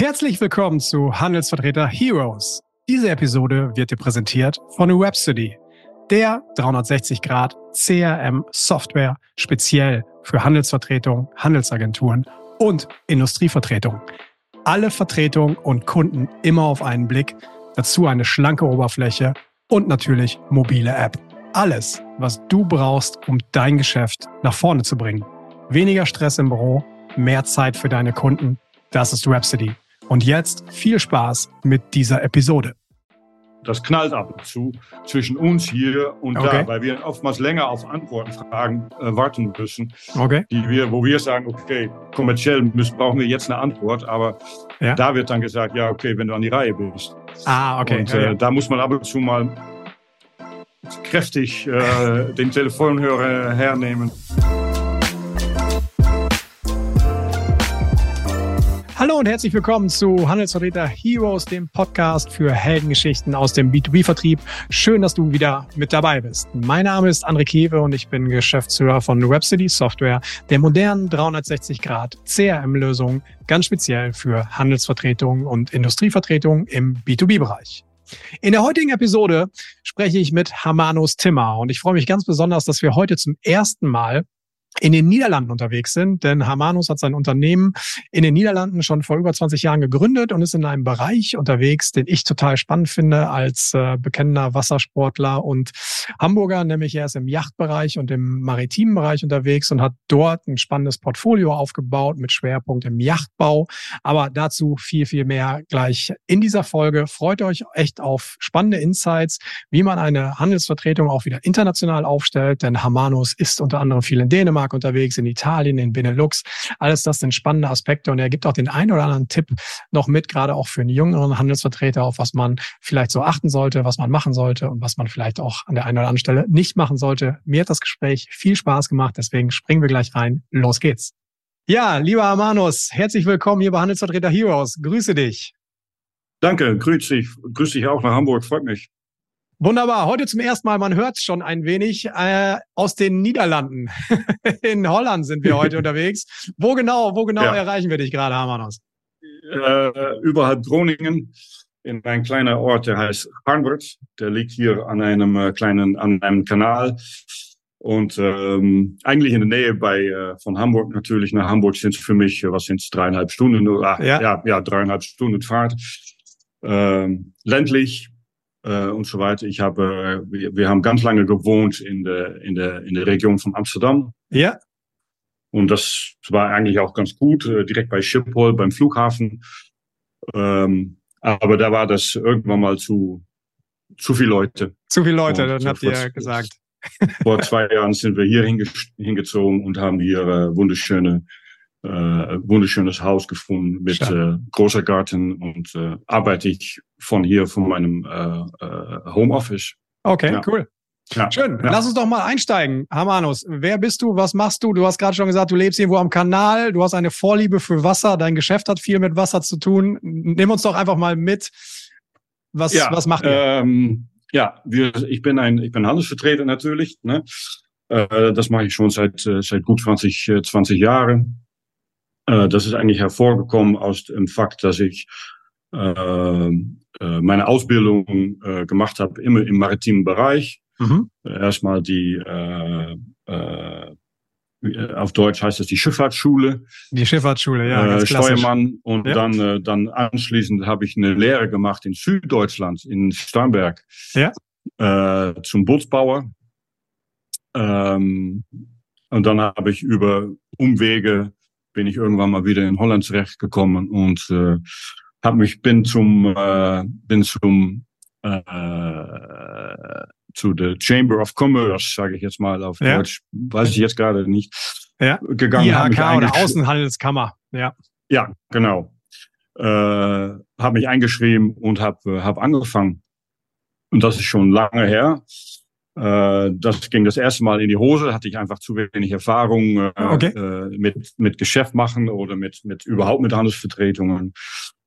Herzlich willkommen zu Handelsvertreter Heroes. Diese Episode wird dir präsentiert von Webstudy, der 360 Grad CRM Software speziell für Handelsvertretung, Handelsagenturen und Industrievertretung. Alle Vertretungen und Kunden immer auf einen Blick, dazu eine schlanke Oberfläche und natürlich mobile App. Alles, was du brauchst, um dein Geschäft nach vorne zu bringen. Weniger Stress im Büro, mehr Zeit für deine Kunden. Das ist Rhapsody. Und jetzt viel Spaß mit dieser Episode. Das knallt ab und zu zwischen uns hier und okay. da, weil wir oftmals länger auf Antwortenfragen äh, warten müssen, okay. die wir, wo wir sagen, okay, kommerziell müssen, brauchen wir jetzt eine Antwort, aber ja. da wird dann gesagt, ja, okay, wenn du an die Reihe bist. Ah, okay. Und äh, ja. da muss man ab und zu mal kräftig äh, den Telefonhörer hernehmen. Hallo und herzlich willkommen zu Handelsvertreter Heroes, dem Podcast für Heldengeschichten aus dem B2B-Vertrieb. Schön, dass du wieder mit dabei bist. Mein Name ist André Kewe und ich bin Geschäftsführer von Webcity Software, der modernen 360-Grad CRM-Lösung, ganz speziell für Handelsvertretung und Industrievertretung im B2B-Bereich. In der heutigen Episode spreche ich mit Hamanus Timmer und ich freue mich ganz besonders, dass wir heute zum ersten Mal in den Niederlanden unterwegs sind, denn Hamanus hat sein Unternehmen in den Niederlanden schon vor über 20 Jahren gegründet und ist in einem Bereich unterwegs, den ich total spannend finde als äh, bekennender Wassersportler und Hamburger, nämlich er ist im Yachtbereich und im maritimen Bereich unterwegs und hat dort ein spannendes Portfolio aufgebaut mit Schwerpunkt im Yachtbau. Aber dazu viel, viel mehr gleich in dieser Folge. Freut euch echt auf spannende Insights, wie man eine Handelsvertretung auch wieder international aufstellt, denn Hamanus ist unter anderem viel in Dänemark, Dänemark unterwegs, in Italien, in Benelux. Alles das sind spannende Aspekte und er gibt auch den einen oder anderen Tipp noch mit, gerade auch für einen jüngeren Handelsvertreter, auf was man vielleicht so achten sollte, was man machen sollte und was man vielleicht auch an der einen oder anderen Stelle nicht machen sollte. Mir hat das Gespräch viel Spaß gemacht, deswegen springen wir gleich rein. Los geht's. Ja, lieber Amanus, herzlich willkommen hier bei Handelsvertreter Heroes. Grüße dich. Danke, grüß dich. Grüß dich auch nach Hamburg, freut mich. Wunderbar. Heute zum ersten Mal, man hört schon ein wenig, äh, aus den Niederlanden. In Holland sind wir heute unterwegs. Wo genau, wo genau ja. erreichen wir dich gerade, Hermanos? Äh, überhalb Groningen in ein kleiner Ort, der heißt Harvard. Der liegt hier an einem äh, kleinen, an einem Kanal. Und ähm, eigentlich in der Nähe bei äh, von Hamburg natürlich. Nach Hamburg sind es für mich, was sind es, dreieinhalb Stunden oder ja. ja, ja, dreieinhalb Stunden Fahrt. Ähm, ländlich, äh, und so weiter. Ich habe, äh, wir, wir haben ganz lange gewohnt in der, in der, in der Region von Amsterdam. Ja. Und das war eigentlich auch ganz gut, äh, direkt bei Schiphol, beim Flughafen. Ähm, aber da war das irgendwann mal zu, zu viele Leute. Zu viele Leute, dann habt ihr gesagt. Vor zwei Jahren sind wir hier hinge hingezogen und haben hier äh, wunderschöne äh, wunderschönes Haus gefunden mit äh, großer Garten und äh, arbeite ich von hier, von meinem äh, äh, Homeoffice. Okay, ja. cool. Ja, Schön. Ja. Lass uns doch mal einsteigen. Hamanus, wer bist du? Was machst du? Du hast gerade schon gesagt, du lebst irgendwo am Kanal. Du hast eine Vorliebe für Wasser. Dein Geschäft hat viel mit Wasser zu tun. Nimm uns doch einfach mal mit. Was, was macht ihr? Ähm, ja, wir, ich bin ein, ich bin Handelsvertreter natürlich. Ne? Äh, das mache ich schon seit, äh, seit gut 20, 20 Jahren. Äh, das ist eigentlich hervorgekommen aus dem Fakt, dass ich äh, äh, meine Ausbildung gemacht habe immer im maritimen Bereich. Mhm. Erstmal die äh, äh, auf Deutsch heißt es die Schifffahrtsschule. Die Schifffahrtsschule, ja. Ganz äh, Steuermann. Und ja. dann, äh, dann anschließend habe ich eine Lehre gemacht in Süddeutschland, in Starnberg. Ja. Äh, zum Bootsbauer. Ähm, und dann habe ich über Umwege bin ich irgendwann mal wieder in Holland zurechtgekommen und äh, hab mich bin zum äh, bin zum äh, zu der Chamber of Commerce, sage ich jetzt mal auf ja. Deutsch, weiß ich jetzt gerade nicht, ja. gegangen. IHK oder Außenhandelskammer, ja. Ja, genau. Äh, habe mich eingeschrieben und habe hab angefangen. Und das ist schon lange her. Äh, das ging das erste Mal in die Hose, hatte ich einfach zu wenig Erfahrung äh, okay. äh, mit, mit Geschäft machen oder mit, mit überhaupt mit Handelsvertretungen.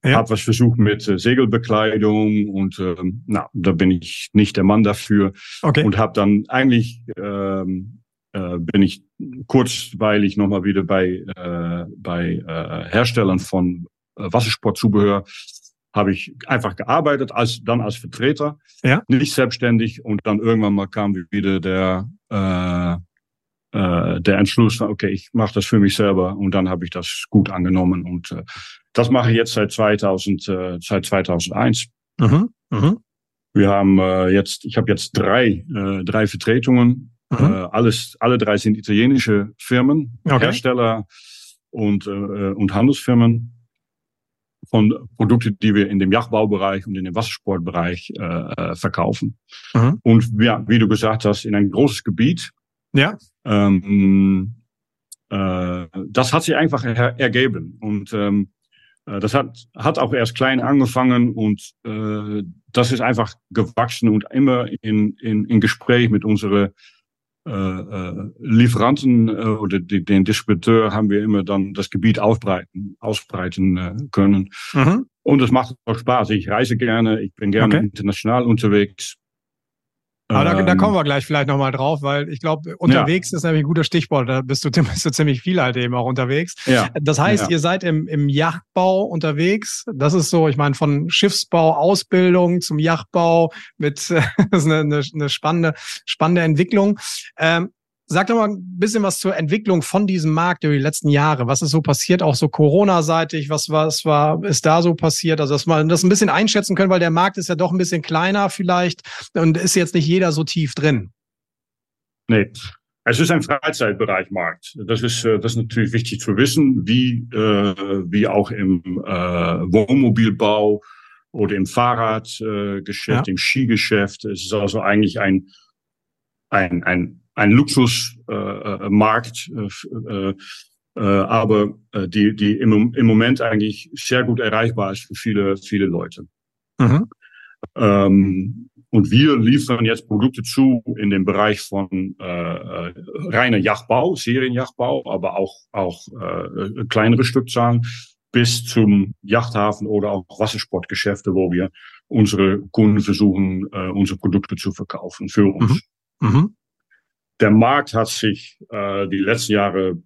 Ja. Habe was versucht mit äh, Segelbekleidung und äh, na, da bin ich nicht der Mann dafür. Okay. Und habe dann eigentlich ähm, äh, bin ich kurzweilig nochmal wieder bei, äh, bei äh, Herstellern von Wassersportzubehör habe ich einfach gearbeitet, als dann als Vertreter, ja. nicht selbstständig. Und dann irgendwann mal kam wieder der äh, äh, der Entschluss, okay, ich mache das für mich selber. Und dann habe ich das gut angenommen. Und äh, das mache ich jetzt seit 2000, äh, seit 2001. Mhm. Mhm. Wir haben äh, jetzt, ich habe jetzt drei, äh, drei Vertretungen. Mhm. Äh, alles, alle drei sind italienische Firmen, Okay. Hersteller und, äh, und Handelsfirmen von Produkten, die wir in dem Yachtbaubereich und in dem Wassersportbereich äh, äh, verkaufen. Mhm. Und ja, wie du gesagt hast, in ein großes Gebiet. Ja. Ähm, äh, das hat sich einfach er ergeben. Und ähm, äh, das hat, hat auch erst klein angefangen und äh, das ist einfach gewachsen und immer in, in, in Gespräch mit unseren äh, äh, Lieferanten äh, oder die, den Distributeur haben wir immer dann das Gebiet ausbreiten, ausbreiten äh, können. Mhm. Und es macht auch Spaß. Ich reise gerne, ich bin gerne Okay. international unterwegs. Aber da, da Ähm, kommen wir gleich vielleicht nochmal drauf, weil ich glaube, unterwegs ist nämlich ein guter Stichwort. Da bist du, bist du ziemlich viel halt eben auch unterwegs. Ja, Das heißt, Ja. ihr seid im, im Yachtbau unterwegs. Das ist so, ich meine, von Schiffsbau, Ausbildung zum Yachtbau mit, das ist eine, eine, eine spannende, spannende Entwicklung. Ähm, sag doch mal ein bisschen was zur Entwicklung von diesem Markt über die letzten Jahre. Was ist so passiert, auch so Corona-seitig? Was, was war, ist da so passiert? Also, dass man das ein bisschen einschätzen können, weil der Markt ist ja doch ein bisschen kleiner vielleicht und ist jetzt nicht jeder so tief drin. nee. Es ist ein Freizeitbereichmarkt. Das ist, äh, das ist natürlich wichtig zu wissen, wie, äh, wie auch im äh, Wohnmobilbau oder im Fahrradgeschäft, äh, Geschäft, im Skigeschäft. Es ist also eigentlich ein, ein, ein, ein Luxusmarkt, äh, äh, äh, aber die, die im, im Moment eigentlich sehr gut erreichbar ist für viele, viele Leute. Mhm. Ähm, und wir liefern jetzt Produkte zu in dem Bereich von äh, reiner Yachtbau, Serienjachtbau, aber auch, auch äh, kleinere Stückzahlen bis zum Yachthafen oder auch Wassersportgeschäfte, wo wir unsere Kunden versuchen, äh, unsere Produkte zu verkaufen für uns. Mhm. Der Markt hat sich äh, die letzten Jahre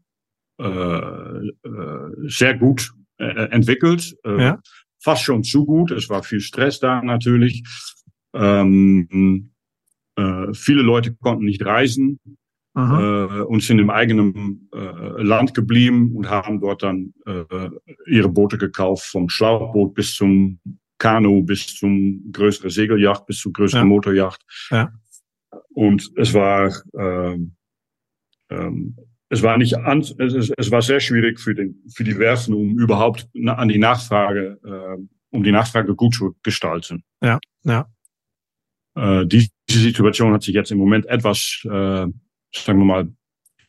äh, äh, sehr gut äh, entwickelt. Äh, Ja. Fast schon zu gut. Es war viel Stress da natürlich. Ähm, äh, viele Leute konnten nicht reisen äh, und sind im eigenen äh, Land geblieben und haben dort dann äh, ihre Boote gekauft, vom Schlauchboot bis zum Kanu, bis zum größeren Segeljacht, bis zum größeren Ja. Motorjacht. Ja. Und es war ähm, ähm, es war nicht an, es, es, war sehr schwierig für den für die Werfen, um überhaupt an die Nachfrage äh, um die Nachfrage gut zu gestalten. Ja, ja. Äh, diese Situation hat sich jetzt im Moment etwas, äh, sagen wir mal,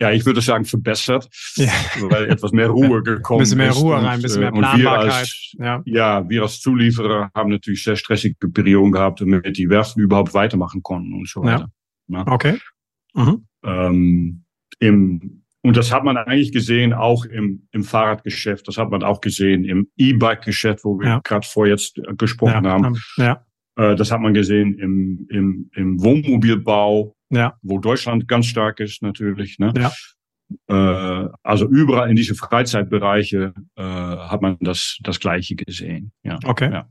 ja, ich würde sagen verbessert, Ja. weil etwas mehr Ruhe gekommen Ein bisschen mehr ist. Ruhe und, rein, ein bisschen äh, mehr Planbarkeit. als, Ja. ja, wir als Zulieferer haben natürlich sehr stressige Perioden gehabt, damit die Werften überhaupt weitermachen konnten und so weiter. Ja. Okay. Mhm. Ähm, im, und das hat man eigentlich gesehen auch im, im Fahrradgeschäft, das hat man auch gesehen im E-Bike-Geschäft, wo wir Ja. gerade vor jetzt äh, gesprochen Ja. haben. ähm, Ja. Äh, das hat man gesehen im, im, im Wohnmobilbau, Ja. wo Deutschland ganz stark ist natürlich. Ne? Ja. Äh, also überall in diese Freizeitbereiche äh, hat man das, das Gleiche gesehen. Ja. Okay. Ja.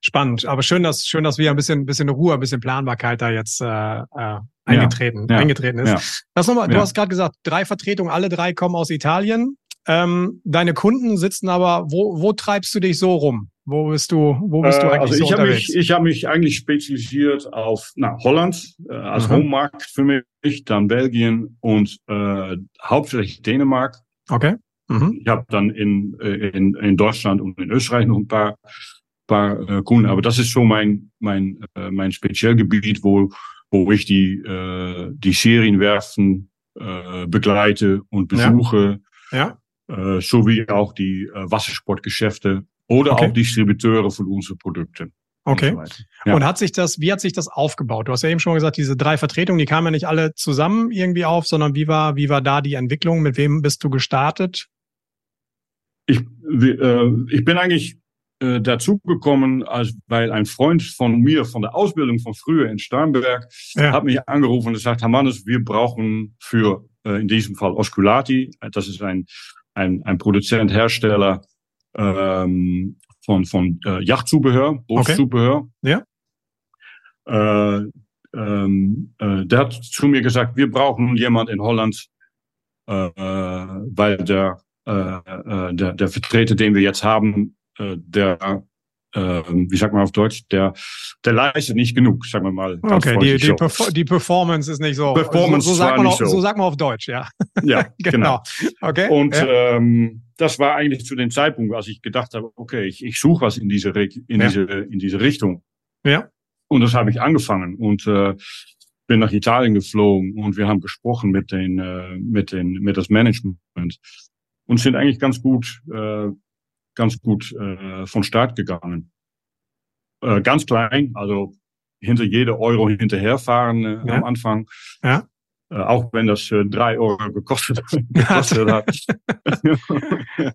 Spannend. Aber schön, dass, schön, dass wir ein bisschen, ein bisschen Ruhe, ein bisschen Planbarkeit da jetzt äh, äh, eingetreten, Ja. eingetreten ist. Ja. Lass nochmal, du Ja. hast gerade gesagt, drei Vertretungen, alle drei kommen aus Italien. Ähm, deine Kunden sitzen aber, wo, wo treibst du dich so rum? Wo bist du, wo bist du Äh, eigentlich also so ich habe unterwegs? mich, ich habe mich eigentlich spezialisiert auf na, Holland äh, als Mhm. Homemarkt für mich, dann Belgien und äh, hauptsächlich Dänemark. okay. Mhm. Ich habe dann in, äh, in, in Deutschland und in Österreich noch ein paar, paar äh, Kunden, aber das ist so mein, mein, äh, mein Spezialgebiet, wo, wo ich die, äh, die Serienwerfen äh, begleite und Ja. besuche, Ja. Äh, sowie auch die äh, Wassersportgeschäfte oder Okay. auch Distributeure von unseren Produkten. Okay. Und, so. Ja. Und hat sich das, wie hat sich das aufgebaut? Du hast ja eben schon gesagt, diese drei Vertretungen, die kamen ja nicht alle zusammen irgendwie auf, sondern wie war, wie war da die Entwicklung? Mit wem bist du gestartet? Ich, äh, ich bin eigentlich äh, dazugekommen, als weil ein Freund von mir von der Ausbildung von früher in Starnberg Ja. hat mich angerufen und gesagt, Herr Mannes, wir brauchen für äh, in diesem Fall Osculati, das ist ein, ein, ein Produzent, Hersteller ähm, von, von äh, Yachtzubehör, Bootszubehör. Okay. Ja. Äh, ähm, äh, der hat zu mir gesagt, wir brauchen jemand in Holland, äh, weil der, äh, äh, der, der Vertreter, den wir jetzt haben, äh, der wie sagt man auf Deutsch, der, der leistet nicht genug, sagen wir mal. Okay, die, die, Perfor die, Performance ist nicht so. Performance so, so, sagt man auf, so. so sagt man auf Deutsch, ja. Ja, genau. genau. Okay. Und ja. ähm, das war eigentlich zu dem Zeitpunkt, als ich gedacht habe, okay, ich, ich suche was in diese, in, Ja. diese, in diese Richtung. Ja. Und das habe ich angefangen und äh, bin nach Italien geflogen und wir haben gesprochen mit den, äh, mit den, mit das Management und sind eigentlich ganz gut, äh, ganz gut äh, von Start gegangen. Äh, ganz klein, also hinter jede Euro hinterherfahren äh, Ja. am Anfang. Ja. Äh, auch wenn das äh, drei Euro gekostet, gekostet hat.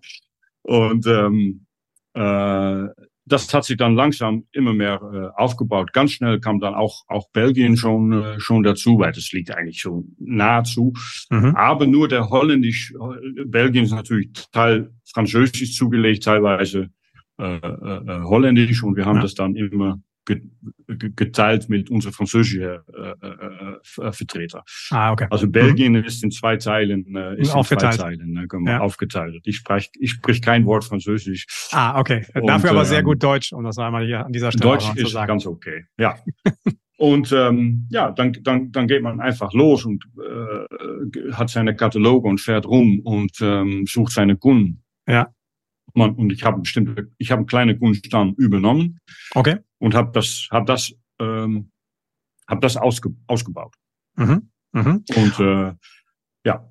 und ähm, äh, das hat sich dann langsam immer mehr äh, aufgebaut. Ganz schnell kam dann auch auch Belgien schon äh, schon dazu, weil das liegt eigentlich so nahezu. Mhm. Aber nur der holländisch, äh, Belgien ist natürlich Teil französisch zugelegt, teilweise äh, äh, äh, holländisch und wir haben Ja. das dann immer geteilt mit unseren französischen äh, äh, äh, Vertreter. Ah, okay. Also Belgien ist in zwei Teilen, äh, ist in Aufgeteilt. zwei Teilen ne, Ja. aufgeteilt. Ich spreche ich sprich kein Wort Französisch. Ah, okay. Und, Dafür aber sehr ähm, gut Deutsch, um das einmal hier an dieser Stelle Deutsch auch noch zu ist sagen. ganz okay, ja. Und ähm, ja, dann, dann, dann geht man einfach los und äh, hat seine Kataloge und fährt rum und ähm, sucht seine Kunden. Ja. Man, und ich habe bestimmte, ich habe einen kleinen Kundenstamm übernommen Okay. Und habe das, habe das, ähm, habe das ausge, ausgebaut. Mhm. Mhm. Und äh, ja,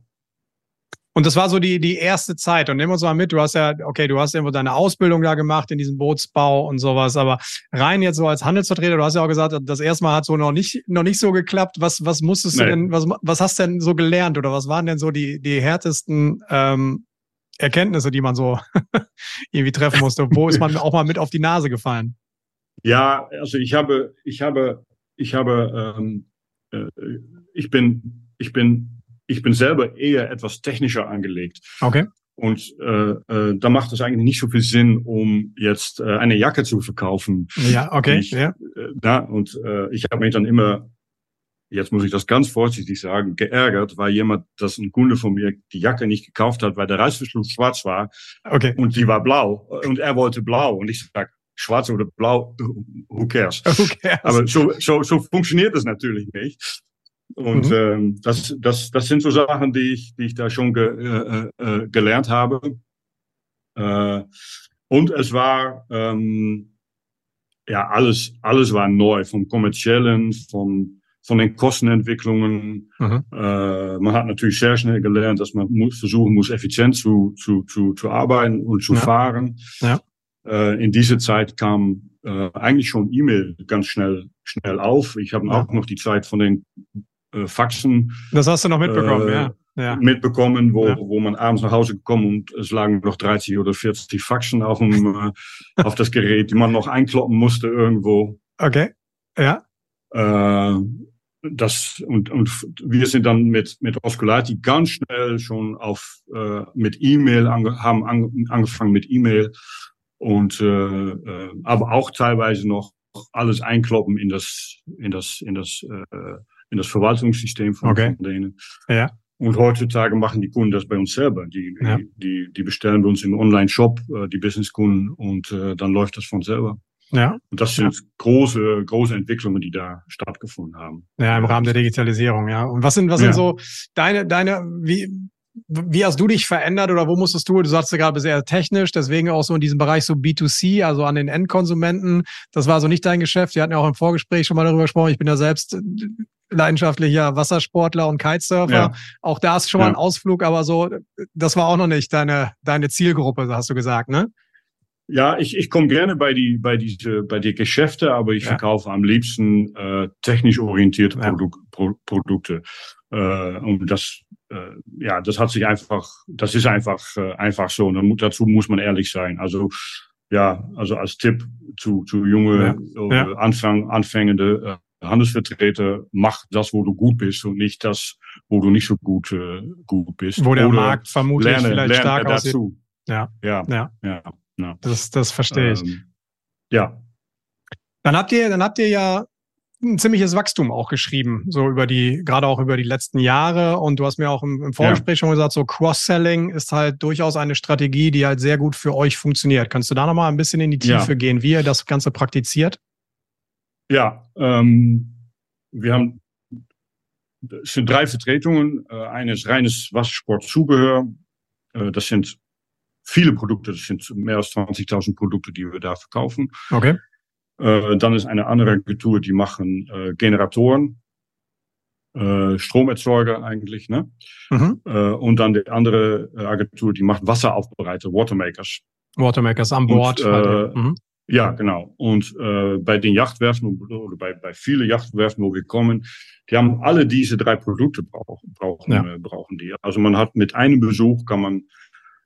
Und das war so die, die erste Zeit. Und nehmen wir uns mal mit, du hast ja, okay, du hast irgendwo deine Ausbildung da gemacht in diesem Bootsbau und sowas, aber rein jetzt so als Handelsvertreter, du hast ja auch gesagt, das erste Mal hat so noch nicht, noch nicht so geklappt. Was, was musstest du Nee. denn, was, was hast du denn so gelernt oder was waren denn so die, die härtesten ähm, Erkenntnisse, die man so irgendwie treffen musste? Wo ist man auch mal mit auf die Nase gefallen? Ja, also ich habe, ich habe, ich habe, ähm, äh, ich bin, ich bin, ich bin selber eher etwas technischer angelegt. Okay. Und äh, äh, da macht es eigentlich nicht so viel Sinn, um jetzt äh, eine Jacke zu verkaufen. Ja, okay. Ich- ja. Äh, na, und äh, ich habe mich dann immer, jetzt muss ich das ganz vorsichtig sagen, geärgert, weil jemand, dass ein Kunde von mir die Jacke nicht gekauft hat, weil der Reißverschluss schwarz war Okay. und die war blau und er wollte blau und ich sag schwarz oder blau, who cares? Okay. Aber so, so, so funktioniert es natürlich nicht. Und Mhm. ähm, das, das, das sind so Sachen, die ich, die ich da schon ge, äh, äh, gelernt habe. Äh, und es war, ähm, ja, alles, alles war neu, vom kommerziellen, von, von den Kostenentwicklungen. Mhm. Äh, man hat natürlich sehr schnell gelernt, dass man muss, versuchen muss, effizient zu, zu, zu, zu arbeiten und zu Ja. fahren. Ja. Äh, in dieser Zeit kam äh, eigentlich schon E-Mail ganz schnell, schnell auf. Ich habe Ja. auch noch die Zeit von den äh, Faxen Das hast du noch mitbekommen, Äh, ja. Ja. mitbekommen, wo, Ja. wo man abends nach Hause gekommen und es lagen noch 30 oder 40 Faxen auf, dem, äh, auf das Gerät, die man noch einkloppen musste irgendwo. Okay. Ja. Äh, das und, und wir sind dann mit mit Osculati ganz schnell schon auf mit E-Mail ange, haben ange, angefangen mit E-Mail und äh, äh, aber auch teilweise noch alles einkloppen in das in das in das äh, in das Verwaltungssystem von, Okay. von denen. Ja. Und heutzutage machen die Kunden das bei uns selber. Die, Ja. die, die, bestellen bei uns im Online-Shop, äh, die Businesskunden, und äh, dann läuft das von selber. Ja. Und das sind große, große Entwicklungen, die da stattgefunden haben. Ja, im Rahmen der Digitalisierung, ja. Und was sind, was Ja. sind so deine, deine, wie, wie hast du dich verändert oder wo musstest du, du sagst ja gerade sehr technisch, deswegen auch so in diesem Bereich so B2C, also an den Endkonsumenten. Das war so nicht dein Geschäft. Wir hatten ja auch im Vorgespräch schon mal darüber gesprochen. Ich bin ja selbst leidenschaftlicher Wassersportler und Kitesurfer. Ja. Auch da ist schon mal Ja. ein Ausflug, aber so, das war auch noch nicht deine, deine Zielgruppe, hast du gesagt, ne? Ja, ich, ich komme gerne bei die, bei diese, bei die Geschäfte, aber ich Ja. verkaufe am liebsten äh, technisch orientierte. Produk Pro Produkte. Äh, und das, ja, das hat sich einfach, das ist einfach, äh, einfach so. Und dann mu- dazu muss man ehrlich sein. Also, ja, also als Tipp zu, zu junge, äh, Ja. Anfang, anfängende äh, Handelsvertreter, mach das, wo du gut bist und nicht das, wo du nicht so gut, äh, gut bist. Wo der Oder Markt vermutlich lerne, vielleicht lerne stark aussieht. dazu. Ja. Ja. Ja. Ja. Ja. Das, das verstehe ich. Ähm, ja. Dann habt ihr, dann habt ihr ja ein ziemliches Wachstum auch geschrieben, so über die, gerade auch über die letzten Jahre. Und du hast mir auch im, im Vorgespräch ja. schon gesagt, so Cross-Selling ist halt durchaus eine Strategie, die halt sehr gut für euch funktioniert. Kannst du da nochmal ein bisschen in die Tiefe ja. gehen, wie ihr das Ganze praktiziert? Ja, ähm, wir haben es sind drei Vertretungen. Äh, eine ist reines Wassersportzubehör. Äh, das sind viele Produkte, das sind mehr als 20.000 Produkte, die wir da verkaufen. Okay. Äh, dann ist eine andere Agentur, die machen äh, Generatoren, äh, Stromerzeuger eigentlich, ne? Mhm. Äh, und dann die andere Agentur, die macht Wasseraufbereiter, Watermakers. Watermakers an Bord. Und, halt, mhm. Ja, genau. Und äh, bei den Yachtwerfen oder bei, bei vielen Yachtwerfen, wo wir kommen, die haben alle diese drei Produkte brauchen, brauchen, ja. äh, brauchen die. Also man hat mit einem Besuch kann man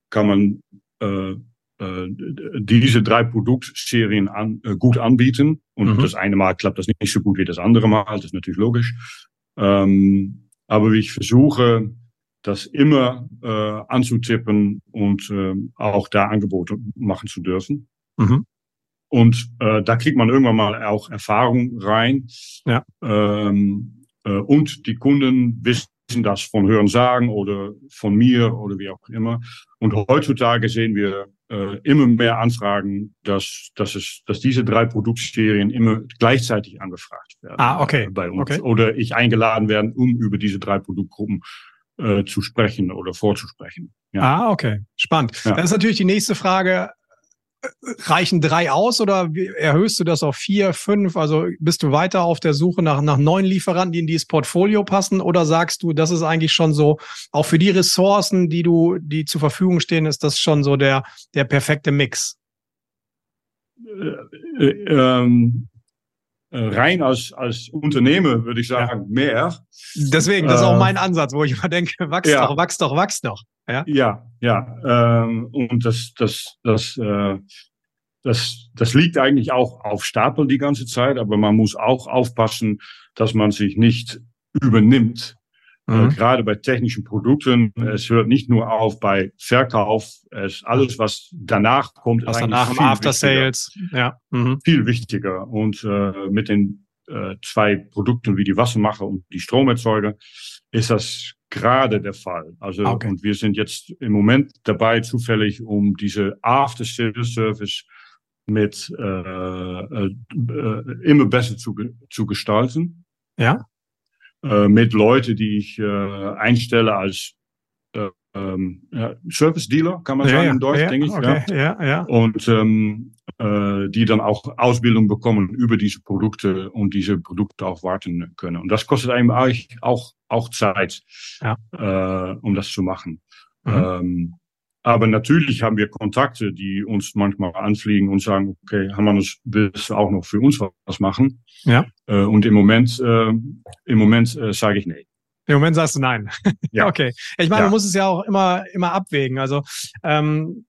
kann man äh, äh, diese drei Produktserien an, äh, gut anbieten. Und mhm. das eine Mal klappt das nicht so gut wie das andere Mal, das ist natürlich logisch. Ähm, aber ich versuche, das immer äh, anzutippen und äh, auch da Angebote machen zu dürfen. Mhm. Und äh, da kriegt man irgendwann mal auch Erfahrung rein. Ja. Ähm, äh, und die Kunden wissen das von Hören sagen oder von mir oder wie auch immer. Und heutzutage sehen wir äh, immer mehr Anfragen, dass, dass, es, dass diese drei Produktserien immer gleichzeitig angefragt werden. Ah, okay. Bei uns. Okay. Oder ich eingeladen werden, um über diese drei Produktgruppen äh, zu sprechen oder vorzusprechen. Ja. Ah, okay. Spannend. Ja. Das ist natürlich die nächste Frage reichen drei aus oder erhöhst du das auf vier, fünf? Also bist du weiter auf der Suche nach, nach neuen Lieferanten, die in dieses Portfolio passen? Oder sagst du, das ist eigentlich schon so, auch für die Ressourcen, die du, die zur Verfügung stehen, ist das schon so der, der perfekte Mix? Äh, äh, ähm, äh, rein als, als Unternehmer würde ich sagen, ja. mehr. Deswegen, das ist auch mein Ansatz, wo ich immer denke, wachs ja. doch, wachs doch, wachs doch. Ja, ja. ja ähm, und das, das, das, äh, das, das liegt eigentlich auch auf Stapel die ganze Zeit, aber man muss auch aufpassen, dass man sich nicht übernimmt. Äh, mhm. Äh, gerade bei technischen Produkten, es hört nicht nur auf bei Verkauf, es alles, was danach kommt, was ist danach im After Sales, ja, mhm. viel wichtiger. Und äh, mit den äh, zwei Produkten wie die Wassermacher und die Stromerzeuger ist das gerade der Fall. Also okay. und wir sind jetzt im Moment dabei, zufällig um diese After Sales Service mit äh, äh, äh, immer besser zu, zu gestalten. Ja. Äh, mit Leute, die ich äh, einstelle als äh, ähm, ja, Service Dealer, kann man ja, sagen ja, in Deutsch, denke ich. Okay, ja. Ja, Und ähm, äh, die dann auch Ausbildung bekommen über diese Produkte und diese Produkte auch warten können. Und das kostet einem eigentlich auch, auch Zeit, äh, um das zu machen. Mhm. Ähm, aber natürlich haben wir Kontakte, die uns manchmal anfliegen und sagen, okay, haben wir das, willst du auch noch für uns was machen? Ja. Äh, und im Moment, äh, im Moment äh, sage ich nee. Im Moment sagst du nein. Ja. okay. Ich meine, ja. man muss es ja auch immer, immer abwägen. Also ähm,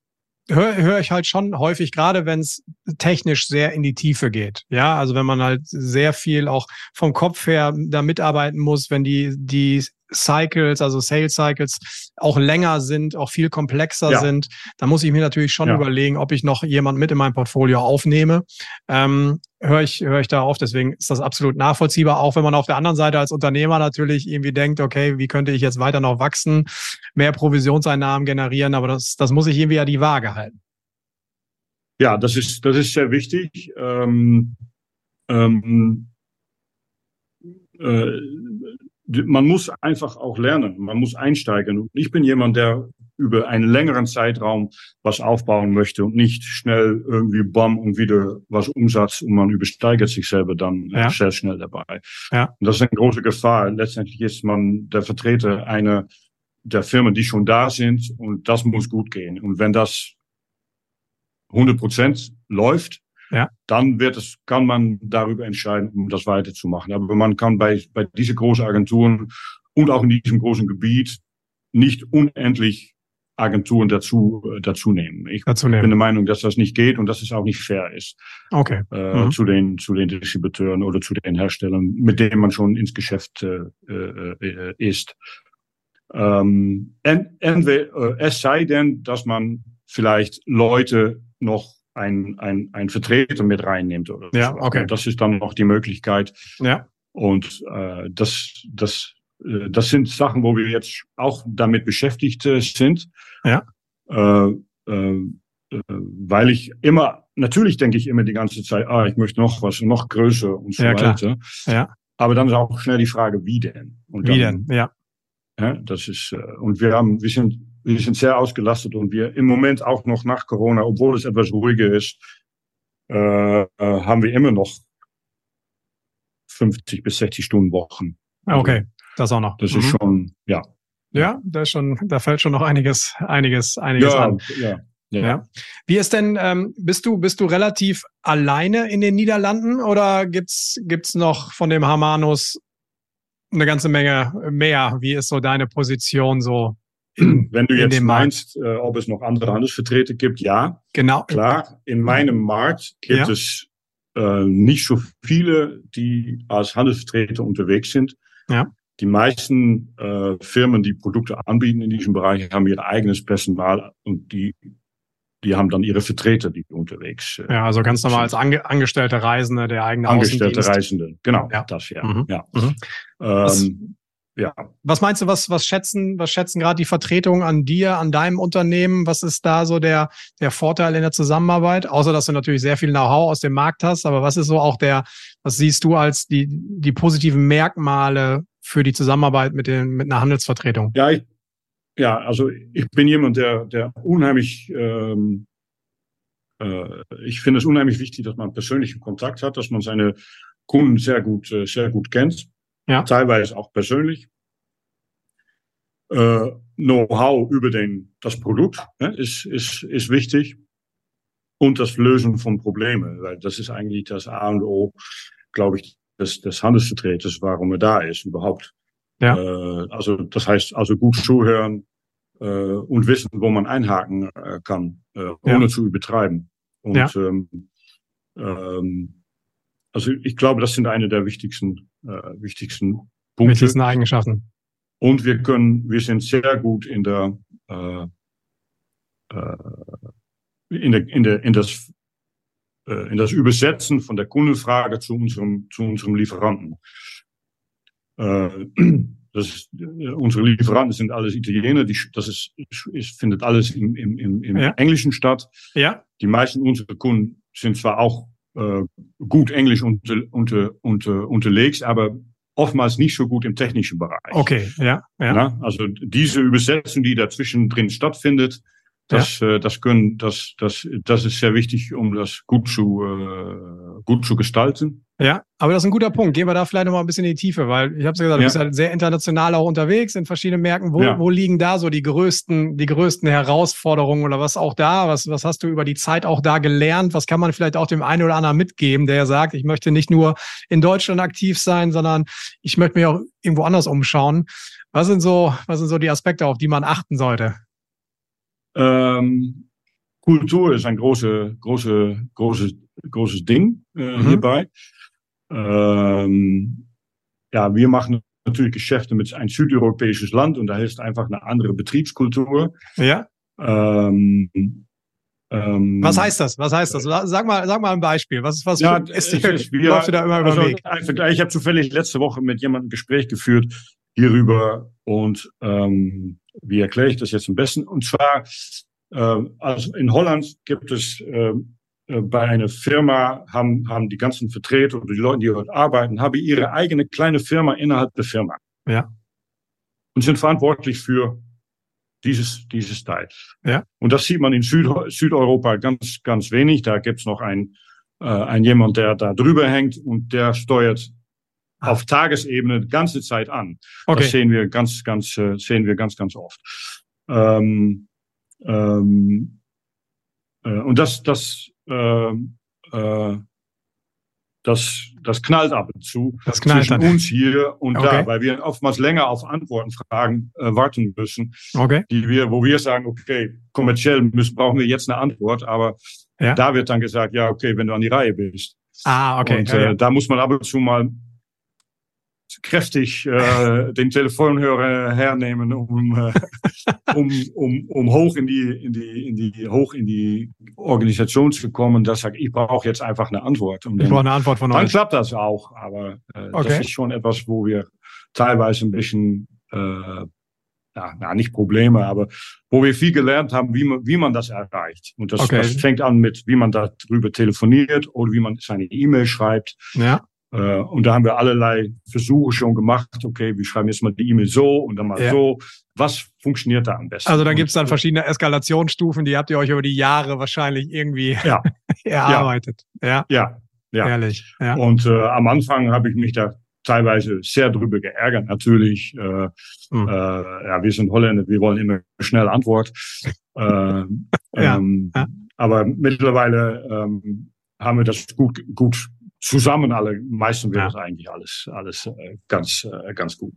höre hör ich halt schon häufig, gerade wenn es technisch sehr in die Tiefe geht. Ja, also wenn man halt sehr viel auch vom Kopf her da mitarbeiten muss, wenn die, die Cycles, also Sales Cycles, auch länger sind, auch viel komplexer ja. sind, da muss ich mir natürlich schon ja. überlegen, ob ich noch jemand mit in mein Portfolio aufnehme. Ähm, höre ich, höre ich da auf. Deswegen ist das absolut nachvollziehbar, auch wenn man auf der anderen Seite als Unternehmer natürlich irgendwie denkt, okay, wie könnte ich jetzt weiter noch wachsen, mehr Provisionseinnahmen generieren, aber das, das muss ich irgendwie ja die Waage halten. Ja, das ist, das ist sehr wichtig. Ähm, ähm, äh, man muss einfach auch lernen, man muss einsteigen. Und ich bin jemand, der über einen längeren Zeitraum was aufbauen möchte und nicht schnell irgendwie bam und wieder was Umsatz und man übersteigert sich selber dann ja. sehr schnell dabei. Ja. Und das ist eine große Gefahr. Letztendlich ist man der Vertreter einer der Firmen, die schon da sind und das muss gut gehen. Und wenn das 100 Prozent läuft, ja. dann wird es, kann man darüber entscheiden, um das weiterzumachen. Aber man kann bei, bei diesen großen Agenturen und auch in diesem großen Gebiet nicht unendlich Agenturen dazu, äh, dazu nehmen. Ich dazu nehmen. bin der Meinung, dass das nicht geht und dass es auch nicht fair ist. Okay. Äh, mhm. zu, den, zu den Distributeuren oder zu den Herstellern, mit denen man schon ins Geschäft äh, äh, ist. Ähm, en, entweder, äh, es sei denn, dass man vielleicht Leute noch ein, ein, ein Vertreter mit reinnimmt. Oder Ja, so. okay. Das ist dann noch die Möglichkeit. Ja. Und äh, das, das, äh, das sind Sachen, wo wir jetzt auch damit beschäftigt äh, sind. Ja. Äh, äh, äh, weil ich immer, natürlich denke ich immer die ganze Zeit, ah, ich möchte noch was, noch größer und so Ja, klar. weiter. Ja. Aber dann ist auch schnell die Frage, wie denn? Und Wie dann, denn? Ja. ja, das ist, äh, und wir haben, wir sind, wir sind sehr ausgelastet und wir im Moment auch noch nach Corona, obwohl es etwas ruhiger ist, äh, äh, haben wir immer noch 50 bis 60 Stunden Wochen. Ah, Okay. Das auch noch. Das Mhm. ist schon, ja. Ja, da ist schon, da fällt schon noch einiges, einiges, einiges Ja, an. ja, ja. Ja. Wie ist denn, ähm, bist du, bist du relativ alleine in den Niederlanden oder gibt's, gibt's noch von dem Hamanus eine ganze Menge mehr? Wie ist so deine Position so? Wenn du in jetzt meinst, äh, ob es noch andere Handelsvertreter gibt, ja, genau. klar. In meinem Markt gibt Ja. es äh, nicht so viele, die als Handelsvertreter unterwegs sind. Ja. Die meisten äh, Firmen, die Produkte anbieten in diesem Bereich, haben ihr eigenes Personal und die, die haben dann ihre Vertreter, die unterwegs äh, Ja, also ganz normal als ange, angestellte Reisende, der eigene Angestellte. Reisende. Genau, Ja. das ja. Mhm. ja. Mhm. Ähm, ja. Was meinst du, was, was schätzen, was schätzen gerade die Vertretungen an dir, an deinem Unternehmen? Was ist da so der, der Vorteil in der Zusammenarbeit? Außer, dass du natürlich sehr viel Know-how aus dem Markt hast, aber was ist so auch der, was siehst du als die, die positiven Merkmale für die Zusammenarbeit mit den, mit einer Handelsvertretung? Ja, ich, ja, also ich bin jemand, der, der unheimlich, ähm, äh, ich finde es unheimlich wichtig, dass man persönlichen Kontakt hat, dass man seine Kunden sehr gut, äh, sehr gut kennt. Ja. Teilweise auch persönlich. Äh, Know-how über den, das Produkt ne, ist, ist, ist wichtig. Und das Lösen von Problemen, weil das ist eigentlich das A und O, glaube ich, des, des Handelsvertreters, warum er da ist überhaupt. Ja. Äh, also das heißt also gut zuhören äh, und wissen, wo man einhaken äh, kann, äh, Ja. ohne zu übertreiben. Und Ja. ähm, ähm, also ich glaube, das sind eine der wichtigsten, äh, wichtigsten Punkte. Mit diesen Eigenschaften. Und wir können, wir sind sehr gut in der, äh, äh, in der, in der, in das, äh, in das Übersetzen von der Kundenfrage zu unserem, zu unserem Lieferanten. Äh, das ist, äh, unsere Lieferanten sind alles Italiener, die, das ist, ist, findet alles im, im, im, im Ja. Englischen statt. Ja, Die meisten unserer Kunden sind zwar auch äh, gut Englisch unter, unter, unter, unterlegt, aber oftmals nicht so gut im technischen Bereich. okay, ja, ja. Na, also diese Übersetzung, die dazwischen drin stattfindet, das, äh, das können, das, das, das ist sehr wichtig, um das gut zu, äh, gut zu gestalten. Ja, aber das ist ein guter Punkt. Gehen wir da vielleicht noch mal ein bisschen in die Tiefe, weil ich habe ja gesagt, du Ja. bist halt sehr international auch unterwegs in verschiedenen Märkten. Wo, Ja. wo liegen da so die größten, die größten Herausforderungen oder was auch da? Was, was hast du über die Zeit auch da gelernt? Was kann man vielleicht auch dem einen oder anderen mitgeben, der sagt, ich möchte nicht nur in Deutschland aktiv sein, sondern ich möchte mich auch irgendwo anders umschauen. Was sind so, was sind so die Aspekte, auf die man achten sollte? Ähm, Kultur ist ein große, große, großes, großes Ding äh, Mhm. hierbei. Ähm, ja, wir machen natürlich Geschäfte mit ein südeuropäisches Land und da ist einfach eine andere Betriebskultur. Ja. Ähm, ähm, Was heißt das? Was heißt das? Sag mal, sag mal ein Beispiel. Was, was Ja, ist dir, ist- wir- läufst du da immer über also, Weg? Ich habe zufällig letzte Woche mit jemandem ein Gespräch geführt hierüber und ähm, wie erkläre ich das jetzt am besten? Und zwar, äh, also in Holland gibt es äh, äh, bei einer Firma haben haben die ganzen Vertreter oder die Leute, die dort arbeiten, haben ihre eigene kleine Firma innerhalb der Firma. Ja. Und sind verantwortlich für dieses dieses Teil. Ja. Und das sieht man in Süd Südeuropa ganz ganz wenig. Da gibt's noch ein äh, ein jemand, der da drüber hängt und der steuert. Auf Tagesebene die ganze Zeit an. Okay. Das sehen wir ganz, ganz, äh, sehen wir ganz, ganz oft. Ähm, ähm, äh, und das, das, ähm, äh, das, das knallt ab und zu Das knallt zwischen dann. uns hier und Okay. da, weil wir oftmals länger auf Antworten fragen, äh, warten müssen, Okay. die wir, wo wir sagen, okay, kommerziell müssen, brauchen wir jetzt eine Antwort, aber Ja. da wird dann gesagt, ja, okay, wenn du an die Reihe bist. Ah, okay. Und ja, äh, ja. da muss man ab und zu mal kräftig äh, den Telefonhörer hernehmen, um, äh, um, um, um hoch in die, in die, in die, hoch in die Organisation zu kommen. Das sagt, ich brauche jetzt einfach eine Antwort. Und ich brauche eine Antwort von dann euch. Dann klappt das auch, aber äh, okay. das ist schon etwas, wo wir teilweise ein bisschen äh, ja, na, nicht Probleme, aber wo wir viel gelernt haben, wie man, wie man das erreicht. Und das, okay. das fängt an mit, wie man darüber telefoniert oder wie man seine E-Mail schreibt. Ja. Äh, und da haben wir allerlei Versuche schon gemacht. Okay, wir schreiben jetzt mal die E-Mail so und dann mal ja. so. Was funktioniert da am besten? Also da gibt's dann verschiedene Eskalationsstufen, die habt ihr euch über die Jahre wahrscheinlich irgendwie ja. erarbeitet. Ja. Ja. Ja. Ehrlich. Ja. Und äh, am Anfang habe ich mich da teilweise sehr drüber geärgert. Natürlich, äh, mhm. äh, ja, wir sind Holländer, wir wollen immer schnell Antwort. äh. Ähm, ja. Aber mittlerweile ähm, haben wir das gut, gut zusammen alle. Meistens wäre das eigentlich alles, alles äh, ganz, äh, ganz gut.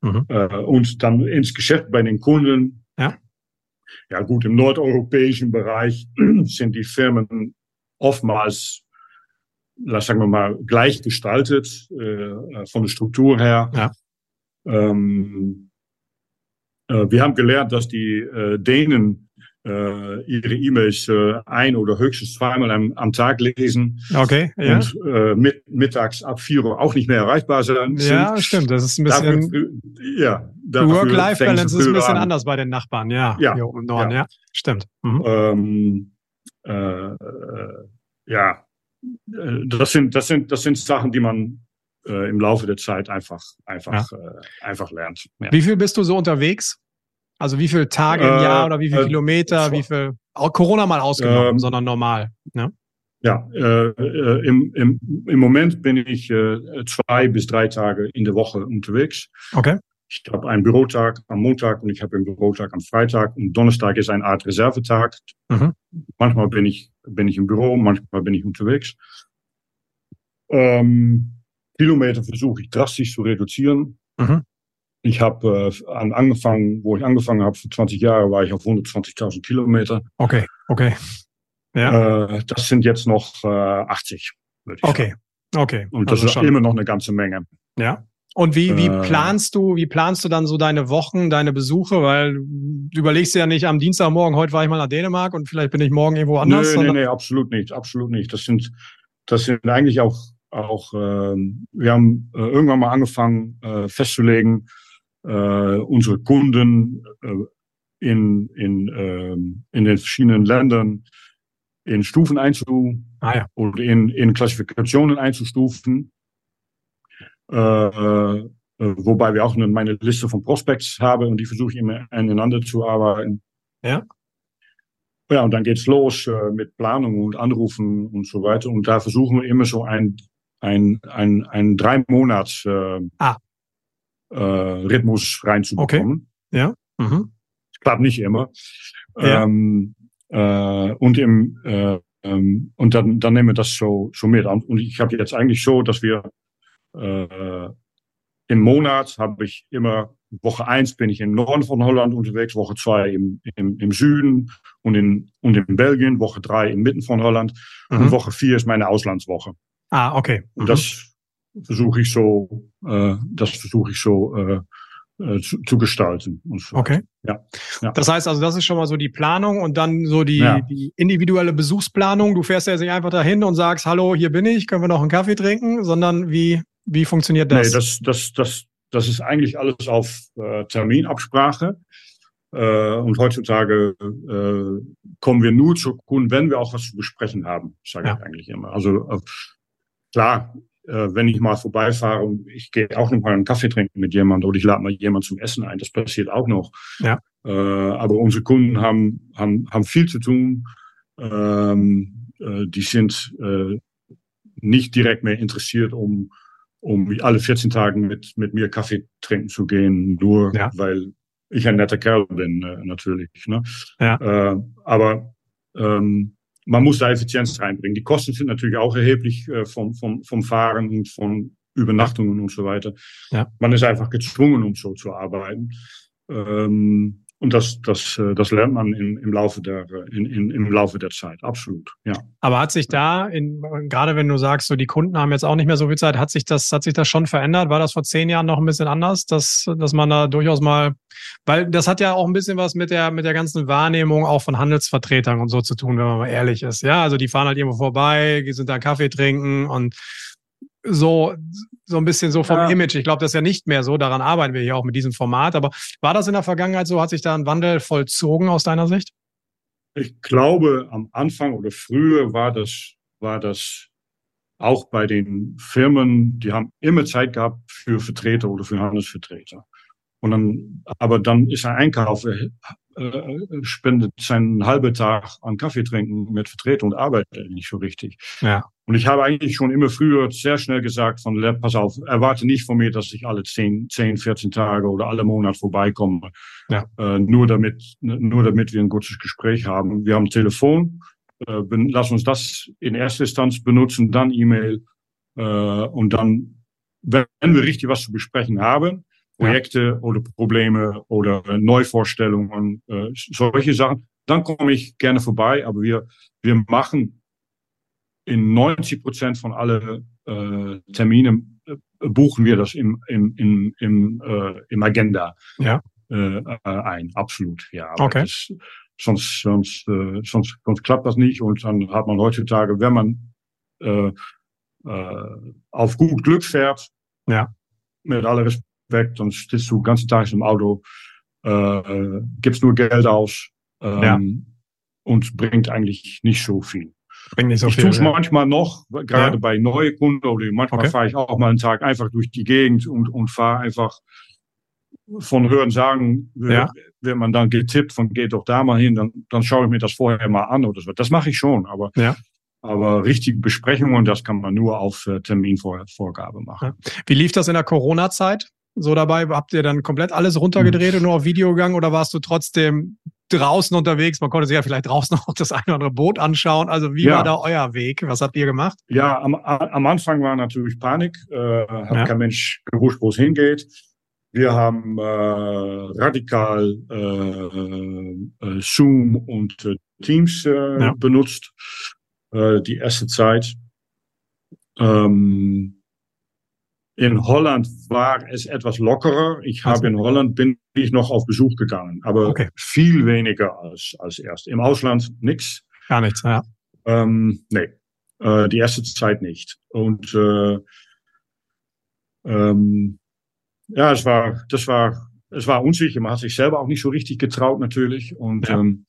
Mhm. Äh, und dann ins Geschäft bei den Kunden. Ja. Ja gut, im nordeuropäischen Bereich sind die Firmen oftmals sagen wir mal, gleich gestaltet äh, von der Struktur her. Ja. Ähm, äh, wir haben gelernt, dass die äh, Dänen äh, ihre E-Mails äh, ein oder höchstens zweimal am, am Tag lesen. Okay, ja. Und äh, mit, mittags ab vier Uhr auch nicht mehr erreichbar sein. Ja, stimmt. Das ist ein bisschen. Dafür, ja, Work-Life-Balance ist ein bisschen an. anders bei den Nachbarn, ja. Ja, im Norden, ja. ja. Stimmt. Mhm. Ähm, äh, äh ja, das sind, das sind, das sind Sachen, die man äh, im Laufe der Zeit einfach, einfach, ja. äh, einfach lernt. Ja. Wie viel bist du so unterwegs? Also wie viele Tage im Jahr äh, oder wie viele äh, Kilometer, wie viel, auch Corona mal ausgenommen, ähm, sondern normal, ne? Ja, äh, im, im, im Moment bin ich äh, zwei bis drei Tage in der Woche unterwegs. Okay. Ich habe einen Bürotag am Montag und ich habe einen Bürotag am Freitag. Und Donnerstag ist eine Art Reservetag. Mhm. Manchmal bin ich, bin ich im Büro, manchmal bin ich unterwegs. Ähm, Kilometer versuche ich drastisch zu reduzieren. Mhm. Ich habe äh, angefangen, wo ich angefangen habe, vor 20 Jahren war ich auf 120.000 Kilometer. Okay, okay. Ja. Äh, das sind jetzt noch äh, 80, würde ich okay. sagen. Okay, okay. Und das also ist schon. immer noch eine ganze Menge. Ja. Und wie, wie äh. planst du, wie planst du dann so deine Wochen, deine Besuche? Weil du überlegst ja nicht am Dienstagmorgen, heute war ich mal nach Dänemark und vielleicht bin ich morgen irgendwo anders. Nee, nee, nee, absolut nicht, absolut nicht. Das sind, das sind eigentlich auch, auch ähm, wir haben äh, irgendwann mal angefangen äh, festzulegen, äh, unsere Kunden äh, in, in, äh, in den verschiedenen Ländern in Stufen einzu ah, ja. oder in, in Klassifikationen einzustufen äh, äh, wobei wir auch eine, meine Liste von Prospects haben und die versuche ich immer aneinander zu arbeiten. Ja. Ja, und dann geht's los äh, mit Planung und Anrufen und so weiter. Und da versuchen wir immer so ein, ein, ein, ein drei Monats äh, ah. Äh, Rhythmus reinzubekommen. Okay. Ja. Mhm. Klappt nicht immer. Ja. Ähm, äh, und im äh, ähm, und dann, dann nehmen wir das so, so mit. Und ich habe jetzt eigentlich so, dass wir äh, Im Monat habe ich immer, Woche eins bin ich im Norden von Holland unterwegs, Woche zwei im, im, im Süden und in, und in Belgien, Woche drei im Mitten von Holland mhm. und Woche vier ist meine Auslandswoche. Ah, okay. Mhm. Und das versuche ich so, äh, das versuche ich so äh, äh, zu, zu gestalten. So. Okay. Ja. ja. Das heißt also, das ist schon mal so die Planung und dann so die, ja. die individuelle Besuchsplanung. Du fährst ja jetzt nicht einfach dahin und sagst, hallo, hier bin ich, können wir noch einen Kaffee trinken, sondern wie, wie funktioniert das? Nee, das, das, das, das ist eigentlich alles auf äh, Terminabsprache. Äh, und heutzutage äh, kommen wir nur zu Kunden, wenn wir auch was zu besprechen haben, sage ja. ich eigentlich immer. Also äh, klar, äh, wenn ich mal vorbeifahre und ich gehe auch noch mal einen Kaffee trinken mit jemandem oder ich lade mal jemand zum Essen ein, das passiert auch noch. Ja. Äh, aber unsere Kunden haben, haben, haben viel zu tun. Ähm, äh, die sind äh, nicht direkt mehr interessiert, um um alle 14 Tage mit, mit mir Kaffee trinken zu gehen, nur ja. weil ich ein netter Kerl bin, äh, natürlich. Ne? Ja. Äh, aber ähm, man muss da Effizienz reinbringen. Die Kosten sind natürlich auch erheblich äh, vom, vom, vom Fahren und von Übernachtungen und so weiter. Ja. Man ist einfach gezwungen, um so zu arbeiten. Ähm, und das, das, äh, das lernt man im, im, Laufe der, in, in, im Laufe der Zeit, absolut. Ja. Aber hat sich da, in, gerade wenn du sagst, so die Kunden haben jetzt auch nicht mehr so viel Zeit, hat sich das, hat sich das schon verändert? War das vor zehn Jahren noch ein bisschen anders, dass, dass man da durchaus mal, weil das hat ja auch ein bisschen was mit der, mit der ganzen Wahrnehmung auch von Handelsvertretern und so zu tun, wenn man mal ehrlich ist. Ja, also die fahren halt irgendwo vorbei, die sind da Kaffee trinken und so, so ein bisschen so vom ja. Image. Ich glaube, das ist ja nicht mehr so. Daran arbeiten wir hier auch mit diesem Format. Aber war das in der Vergangenheit so? Hat sich da ein Wandel vollzogen aus deiner Sicht? Ich glaube, am Anfang oder früher war das, war das auch bei den Firmen, die haben immer Zeit gehabt für Vertreter oder für Handelsvertreter. Und dann, aber dann ist ein Einkauf, äh, äh, spendet seinen halben Tag an Kaffee trinken mit Vertreter und arbeitet nicht so richtig. Ja. Und ich habe eigentlich schon immer früher sehr schnell gesagt von, pass auf, erwarte nicht von mir, dass ich alle 10, 10 14 Tage oder alle Monate vorbeikomme. Ja. Äh, nur damit, nur damit wir ein gutes Gespräch haben. Wir haben Telefon, äh, lass uns das in erster Instanz benutzen, dann E-Mail, äh, und dann, wenn wir richtig was zu besprechen haben, Projekte ja. oder Probleme oder Neuvorstellungen, äh, solche Sachen, dann komme ich gerne vorbei. Aber wir, wir machen in 90 Prozent von alle äh, Termine äh, buchen wir das im, im, im, im, äh, im Agenda ja. äh, ein. Absolut, ja. okay. Das, sonst, sonst, äh, sonst, sonst klappt das nicht und dann hat man heutzutage, wenn man äh, äh, auf gut Glück fährt, ja. mit aller Respekt, dann sitzt du den ganzen Tag im Auto, äh, gibst nur Geld aus ähm, ja. und bringt eigentlich nicht so viel. Bringt nicht so ich viel. Ich tue es manchmal noch, gerade ja. bei neuen Kunden oder manchmal okay. fahre ich auch mal einen Tag einfach durch die Gegend und, und fahre einfach von Hören sagen, ja. wenn man dann getippt von geht doch da mal hin, dann, dann schaue ich mir das vorher mal an oder so. Das mache ich schon, aber, ja. aber richtige Besprechungen, das kann man nur auf äh, Terminvorgabe machen. Ja. Wie lief das in der Corona-Zeit? So dabei, habt ihr dann komplett alles runtergedreht hm. und nur auf Video gegangen oder warst du trotzdem draußen unterwegs. Man konnte sich ja vielleicht draußen auch das eine oder andere Boot anschauen. Also wie ja. war da euer Weg? Was habt ihr gemacht? Ja, am, am Anfang war natürlich Panik. Äh, hat ja. kein Mensch gewusst, wo es hingeht. Wir haben äh, radikal äh, äh, Zoom und äh, Teams äh, ja. benutzt äh, die erste Zeit. Ähm, in Holland war es etwas lockerer. Ich also. habe in Holland bin ich noch auf Besuch gegangen, aber okay. viel weniger als, als erst. Im Ausland nichts. Gar nichts, ja. Ähm, nee, äh, die erste Zeit nicht. Und äh, ähm, ja, es war, das war, es war unsicher. Man hat sich selber auch nicht so richtig getraut natürlich. Und ja. ähm,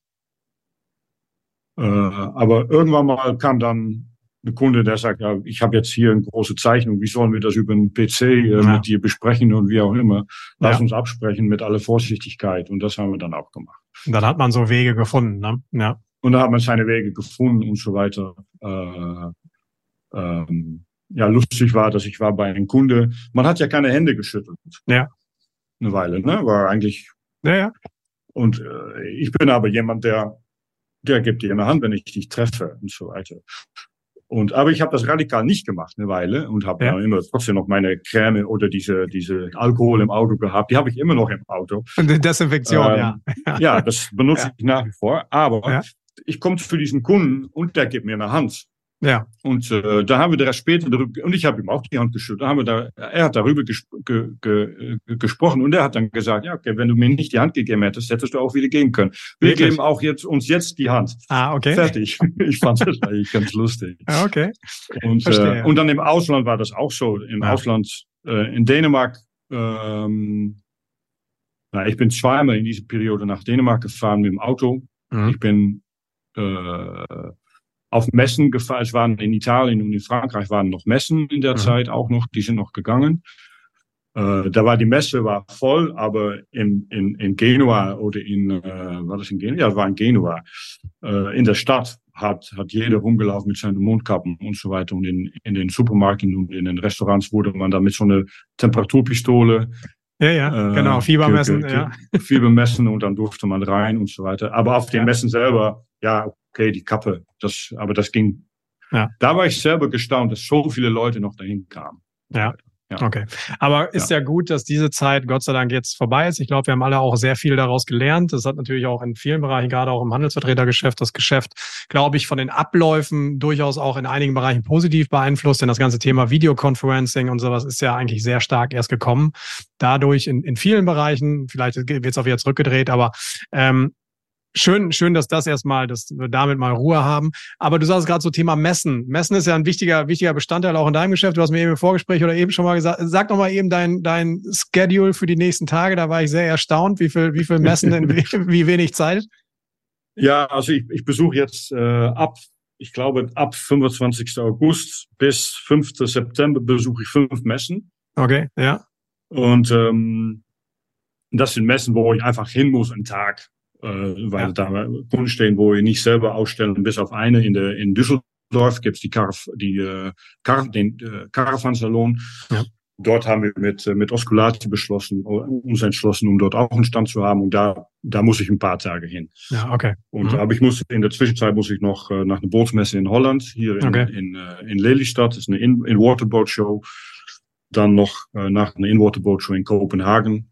äh, aber irgendwann mal kam dann ein Kunde, der sagt, ja, ich habe jetzt hier eine große Zeichnung, wie sollen wir das über einen PC äh, ja. mit dir besprechen und wie auch immer. Lass ja. uns absprechen mit aller Vorsichtigkeit. Und das haben wir dann auch gemacht. Und dann hat man so Wege gefunden, ne? Ja. Und da hat man seine Wege gefunden und so weiter. Äh, ähm, ja, lustig war, dass ich war bei einem Kunde. Man hat ja keine Hände geschüttelt. Ja. Eine Weile, ne? War eigentlich. Ja, ja. Und äh, ich bin aber jemand, der der gibt dir eine Hand, wenn ich dich treffe und so weiter. Und, aber ich habe das radikal nicht gemacht eine Weile und habe ja. immer trotzdem noch meine Creme oder diese, diese Alkohol im Auto gehabt. Die habe ich immer noch im Auto. Und die Desinfektion, ähm, ja. Ja, das benutze ja. ich nach wie vor. Aber ich komme für diesen Kunden und der gibt mir eine Hand. Ja. Und äh, da haben wir da später darüber, und ich habe ihm auch die Hand geschüttelt, da haben wir da, er hat darüber ges ge, ge, gesprochen und er hat dann gesagt, ja, okay, wenn du mir nicht die Hand gegeben hättest, hättest du auch wieder gehen können. Wir Wirklich? geben auch jetzt uns jetzt die Hand. Ah, okay. Fertig. Ich fand das eigentlich ganz lustig. Ah, okay. Und, äh, und dann im Ausland war das auch so. Im ja. Ausland, äh, in Dänemark, ähm, na, ich bin zweimal in dieser Periode nach Dänemark gefahren mit dem Auto. Mhm. Ich bin äh, auf Messen gefahren. Es waren in Italien und in Frankreich waren noch Messen in der mhm. Zeit auch noch, die sind noch gegangen. Äh, da war die Messe war voll, aber in, in, in Genua oder in, äh, war das in Genua? Ja, war in Genua. Äh, in der Stadt hat, hat jeder rumgelaufen mit seinen Mondkappen und so weiter. Und in, in den Supermärkten und in den Restaurants wurde man da mit so einer Temperaturpistole ja, ja, äh, genau, Fiebermessen, ja. Fiebermessen und dann durfte man rein und so weiter. Aber auf den. Messen selber, ja, okay, die Kappe, das, aber das ging. Ja. Da war ich selber gestaunt, dass so viele Leute noch dahin kamen. Ja. Ja. Okay. Aber ist ja. ja. gut, dass diese Zeit Gott sei Dank jetzt vorbei ist. Ich glaube, wir haben alle auch sehr viel daraus gelernt. Das hat natürlich auch in vielen Bereichen, gerade auch im Handelsvertretergeschäft, das Geschäft, glaube ich, von den Abläufen durchaus auch in einigen Bereichen positiv beeinflusst. Denn das ganze Thema Videoconferencing und sowas ist ja eigentlich sehr stark erst gekommen. Dadurch in, in vielen Bereichen, vielleicht wird es auch wieder zurückgedreht, aber ähm, schön, schön, dass das erstmal, dass wir damit mal Ruhe haben. Aber du sagst gerade so Thema Messen. Messen ist ja ein wichtiger, wichtiger Bestandteil auch in deinem Geschäft. Du hast mir eben im Vorgespräch oder eben schon mal gesagt, sag doch mal eben dein, dein Schedule für die nächsten Tage. Da war ich sehr erstaunt, wie viel, wie viel Messen in wie, wenig Zeit. Ja, also ich, ich besuche jetzt äh, ab, ich glaube, ab 25. August bis 5. September besuche ich fünf Messen. Okay, ja. Und ähm, das sind Messen, wo ich einfach hin muss, einen Tag äh, weil ja. da Kunden stehen, wo wir nicht selber ausstellen, bis auf eine in, der, in Düsseldorf gibt's die, Carf, die äh, Car, den äh, Caravan-Salon. Ja. Dort haben wir mit, äh, mit Osculati beschlossen, uns entschlossen, um dort auch einen Stand zu haben. Und da, da muss ich ein paar Tage hin. Ja, okay. Und mhm. aber ich muss in der Zwischenzeit muss ich noch äh, nach einer Bootsmesse in Holland, hier in, okay. in, äh, in Lelystad, das ist eine in, in Waterboat Show. Dann noch äh, nach einer In Waterboat Show in Kopenhagen.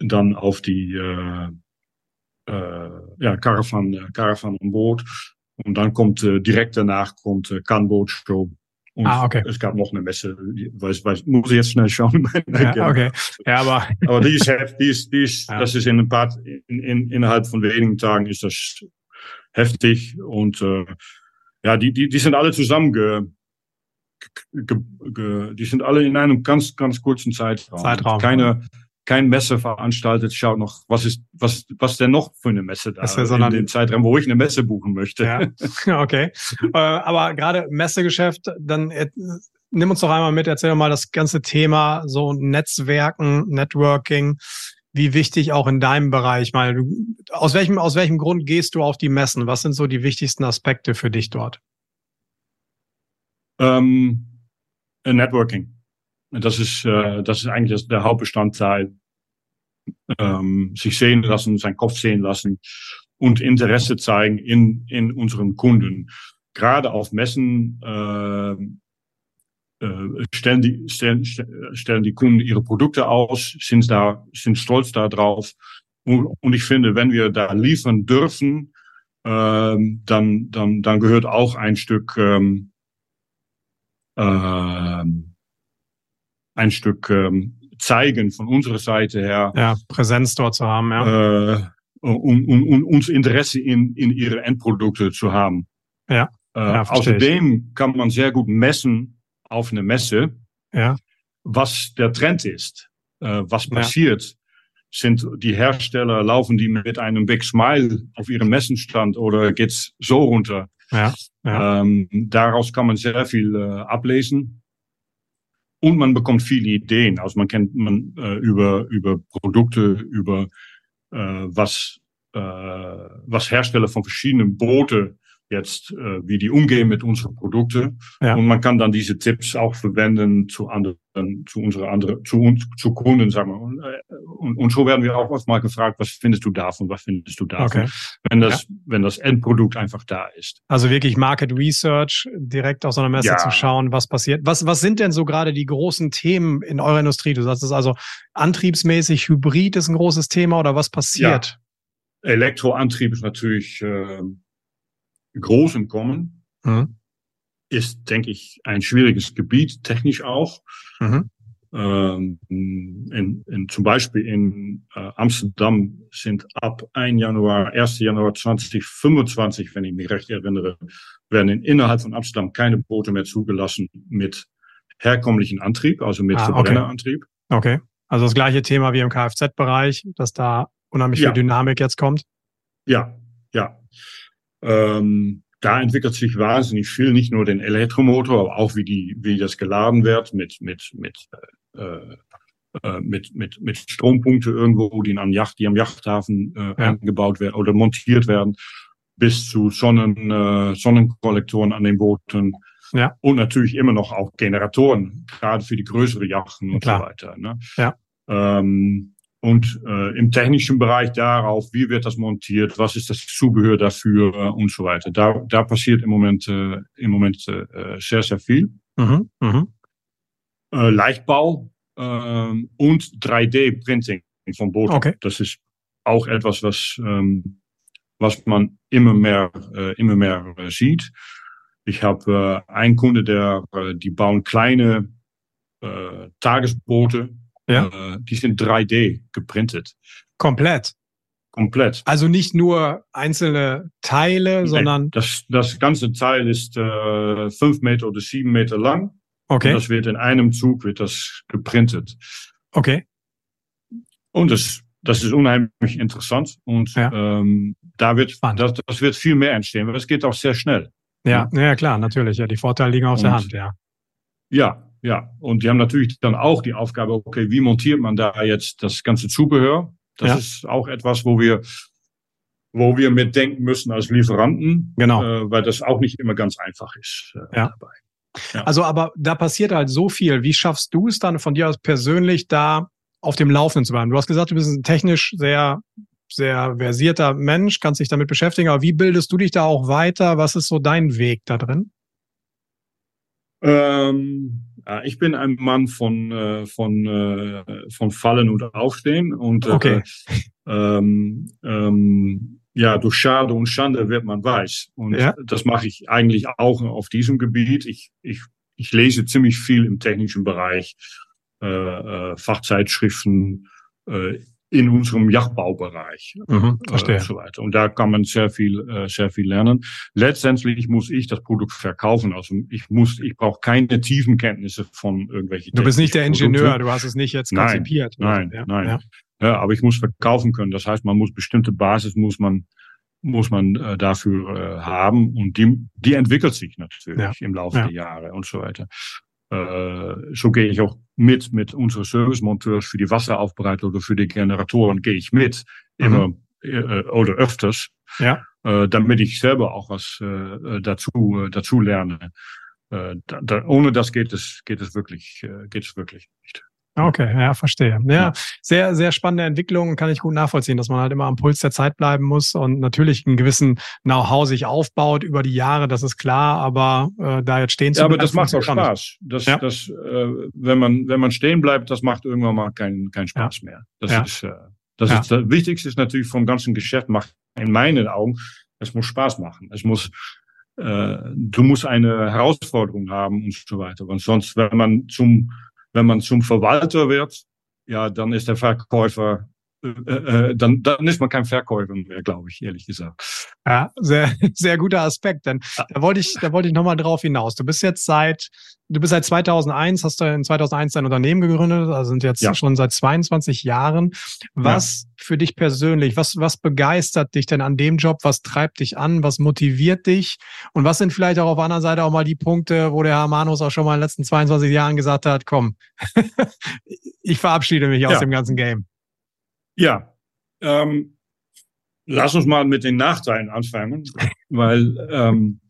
Dann auf die äh, äh, ja, Caravan, äh, Caravan an Boot. Und dann kommt äh, direkt danach kommt äh, Canboat Show. Und ah, okay. es gab noch eine Messe, weiß, weiß, muss ich jetzt schnell schauen. ja, okay. Ja, aber. aber die ist, die ist, die ist, ja. das ist in ein paar, in, in, innerhalb von wenigen Tagen ist das heftig und äh, ja, die, die, die sind alle zusammen ge, ge, ge, die sind alle in einem ganz, ganz kurzen Zeitraum. Zeitraum. Keine, kein Messe veranstaltet, schaut noch, was ist, was, was denn noch für eine Messe da ist, sondern in dem Zeitraum, wo ich eine Messe buchen möchte. Ja, okay. äh, aber gerade Messegeschäft, dann äh, nimm uns doch einmal mit, erzähl doch mal das ganze Thema so Netzwerken, Networking, wie wichtig auch in deinem Bereich, mal du, aus welchem, aus welchem Grund gehst du auf die Messen? Was sind so die wichtigsten Aspekte für dich dort? Ähm, Networking. Das ist, äh, das ist eigentlich der Hauptbestandteil. Ähm, sich sehen lassen, seinen Kopf sehen lassen und Interesse zeigen in, in unseren Kunden. Gerade auf Messen äh, äh, stellen, die, stellen, stellen die Kunden ihre Produkte aus, sind, da, sind stolz darauf. Und, und ich finde, wenn wir da liefern dürfen, ähm, dann, dann, dann gehört auch ein Stück ähm, ähm, ein Stück ähm, zeigen von unserer Seite her. Ja, Präsenz dort zu haben, ja. Äh, um, um, um uns Interesse in, in ihre Endprodukte zu haben. Ja. Äh, ja außerdem kann man sehr gut messen auf eine Messe, ja. was der Trend ist, äh, was passiert. Ja. Sind die Hersteller, laufen die mit einem Big Smile auf ihrem Messenstand oder geht's so runter? Ja, ja. Ähm, daraus kann man sehr viel äh, ablesen. Und man bekommt viele Ideen. Also man kennt man äh, über, über Produkte, über äh, was, äh, was Hersteller von verschiedenen Boote jetzt, äh, wie die umgehen mit unseren Produkten. Ja. Und man kann dann diese Tipps auch verwenden zu anderen, zu unseren anderen, zu uns, zu Kunden, sagen wir. Und, äh, und, und so werden wir auch oft mal gefragt, was findest du davon, was findest du davon, okay. wenn das, ja. wenn das Endprodukt einfach da ist. Also wirklich Market Research, direkt aus so einer Messe ja. zu schauen, was passiert. Was, was sind denn so gerade die großen Themen in eurer Industrie? Du sagst es also antriebsmäßig, Hybrid ist ein großes Thema oder was passiert? Elektroantrieb ist natürlich, äh, groß im Kommen. Mhm. Ist, denke ich, ein schwieriges Gebiet, technisch auch. Mhm. Ähm, in, in, zum Beispiel in äh, Amsterdam sind ab 1. Januar, 1. Januar 2025, wenn ich mich recht erinnere, werden in, innerhalb von Amsterdam keine Boote mehr zugelassen mit herkömmlichen Antrieb, also mit ah, Verbrennerantrieb. Okay. okay. Also das gleiche Thema wie im Kfz-Bereich, dass da unheimlich ja. viel Dynamik jetzt kommt. Ja, ja. Ähm, da entwickelt sich wahnsinnig viel, nicht nur den Elektromotor, aber auch wie die, wie das geladen wird mit mit mit äh, äh, mit mit mit Strompunkte irgendwo, die am Yacht, die am Yachthafen äh, ja. eingebaut werden oder montiert werden, bis zu Sonnen äh, Sonnenkollektoren an den Booten. Ja. Und natürlich immer noch auch Generatoren, gerade für die größere Yachten und Klar. so weiter. Ne? Ja. Ähm, und äh, im technischen Bereich darauf, wie wird das montiert, was ist das Zubehör dafür äh, und so weiter. Da, da passiert im Moment, äh, im Moment äh, sehr, sehr viel. Mhm, mh. äh, Leichtbau äh, und 3D-Printing von Booten. Okay. Das ist auch etwas, was, ähm, was man immer mehr, äh, immer mehr äh, sieht. Ich habe äh, einen Kunde, der, äh, die bauen kleine äh, Tagesboote. Ja. Äh, die sind 3D geprintet. Komplett. Komplett. Also nicht nur einzelne Teile, nee, sondern. Das, das ganze Teil ist äh, fünf Meter oder sieben Meter lang. Okay. Und das wird in einem Zug wird das geprintet. Okay. Und das, das ist unheimlich interessant. Und ja. ähm, da wird, das, das wird viel mehr entstehen, weil es geht auch sehr schnell. Ja, ja, klar, natürlich. Ja, die Vorteile liegen auf und, der Hand, ja. Ja, ja. Und die haben natürlich dann auch die Aufgabe, okay, wie montiert man da jetzt das ganze Zubehör? Das ja. ist auch etwas, wo wir, wo wir mitdenken müssen als Lieferanten, genau. äh, weil das auch nicht immer ganz einfach ist äh, ja. dabei. Ja. Also, aber da passiert halt so viel. Wie schaffst du es dann von dir aus persönlich da auf dem Laufenden zu bleiben? Du hast gesagt, du bist ein technisch sehr, sehr versierter Mensch, kannst dich damit beschäftigen, aber wie bildest du dich da auch weiter? Was ist so dein Weg da drin? Ähm, ich bin ein Mann von, äh, von, äh, von Fallen und Aufstehen und äh, okay. ähm, ähm, ja, durch Schade und Schande wird man weiß. Und ja. das mache ich eigentlich auch auf diesem Gebiet. Ich, ich, ich lese ziemlich viel im technischen Bereich, äh, äh, Fachzeitschriften, äh, in unserem Yachtbaubereich mhm, verstehe. Äh, und so weiter. Und da kann man sehr viel, äh, sehr viel lernen. Letztendlich muss ich das Produkt verkaufen. Also ich muss, ich brauche keine tiefen Kenntnisse von irgendwelchen. Du bist nicht der Ingenieur, Produkte. du hast es nicht jetzt konzipiert. Nein, nein, nein. Ja. ja. aber ich muss verkaufen können. Das heißt, man muss bestimmte Basis muss man muss man äh, dafür äh, haben und die die entwickelt sich natürlich ja. im Laufe ja. der Jahre und so weiter. Äh, so gehe ich auch mit mit unseren Servicemonteurs für die Wasseraufbereitung oder für die Generatoren gehe ich mit mhm. immer äh, oder öfters, ja. äh, damit ich selber auch was äh, dazu äh, dazu lerne. Äh, da, da, ohne das geht es geht es wirklich äh, geht es wirklich nicht. Okay, ja, verstehe. Ja, ja, sehr, sehr spannende Entwicklung, kann ich gut nachvollziehen, dass man halt immer am Puls der Zeit bleiben muss und natürlich einen gewissen Know-how sich aufbaut über die Jahre, das ist klar, aber äh, da jetzt stehen zu Ja, aber das macht auch Spaß. Das, ja. das, äh, wenn man, wenn man stehen bleibt, das macht irgendwann mal keinen keinen Spaß ja. mehr. Das ist, äh, das ist das Wichtigste ist natürlich vom ganzen Geschäft macht in meinen Augen, es muss Spaß machen. Es muss äh, du musst eine Herausforderung haben und so weiter. Und sonst, wenn man zum wenn man zum Verwalter wird, ja, dann ist der Verkäufer, äh, äh, dann, dann ist man kein Verkäufer mehr, glaube ich, ehrlich gesagt. Ja, sehr, sehr guter Aspekt. Denn da wollte ich, da wollte ich nochmal drauf hinaus. Du bist jetzt seit, du bist seit 2001, hast du in 2001 dein Unternehmen gegründet, also sind jetzt ja. schon seit 22 Jahren. Was ja. für dich persönlich, was, was begeistert dich denn an dem Job? Was treibt dich an? Was motiviert dich? Und was sind vielleicht auch auf einer Seite auch mal die Punkte, wo der Herr Manus auch schon mal in den letzten 22 Jahren gesagt hat, komm, ich verabschiede mich ja. aus dem ganzen Game? Ja, ähm, lass uns mal mit den Nachteilen anfangen, weil ähm,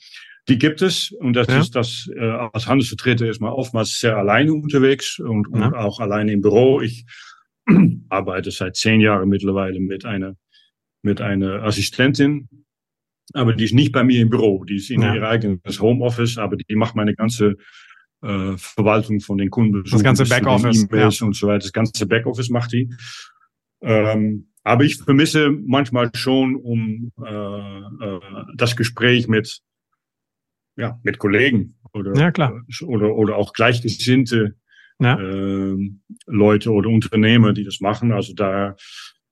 die gibt es und das ja. ist das äh, als Handelsvertreter ist man oftmals sehr alleine unterwegs und, und auch alleine im Büro. Ich arbeite seit zehn Jahren mittlerweile mit einer mit einer Assistentin, aber die ist nicht bei mir im Büro. Die ist in ja. ihr eigenes Homeoffice, aber die macht meine ganze äh, Verwaltung von den Kunden. Das ganze Backoffice. Ja. und so weiter. Das ganze Backoffice macht die. Ähm, aber ich vermisse manchmal schon um äh, äh, das Gespräch mit ja mit Kollegen oder ja, klar. oder oder auch gleichgesinnte ja. äh, Leute oder Unternehmer, die das machen. Also da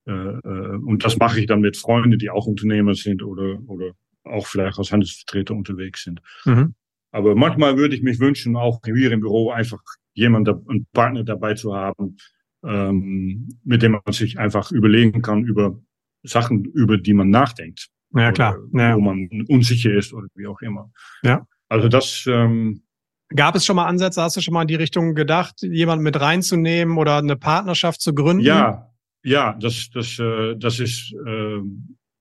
äh, äh, und das mache ich dann mit Freunden, die auch Unternehmer sind oder oder auch vielleicht als Handelsvertreter unterwegs sind. Mhm. Aber manchmal würde ich mich wünschen, auch hier im Büro einfach jemand, einen Partner dabei zu haben, ähm, mit dem man sich einfach überlegen kann über Sachen, über die man nachdenkt. Ja, klar. Ja. Wo man unsicher ist oder wie auch immer. Ja. Also das. Ähm, Gab es schon mal Ansätze, hast du schon mal in die Richtung gedacht, jemanden mit reinzunehmen oder eine Partnerschaft zu gründen? Ja, ja, das, das, äh, das ist, äh,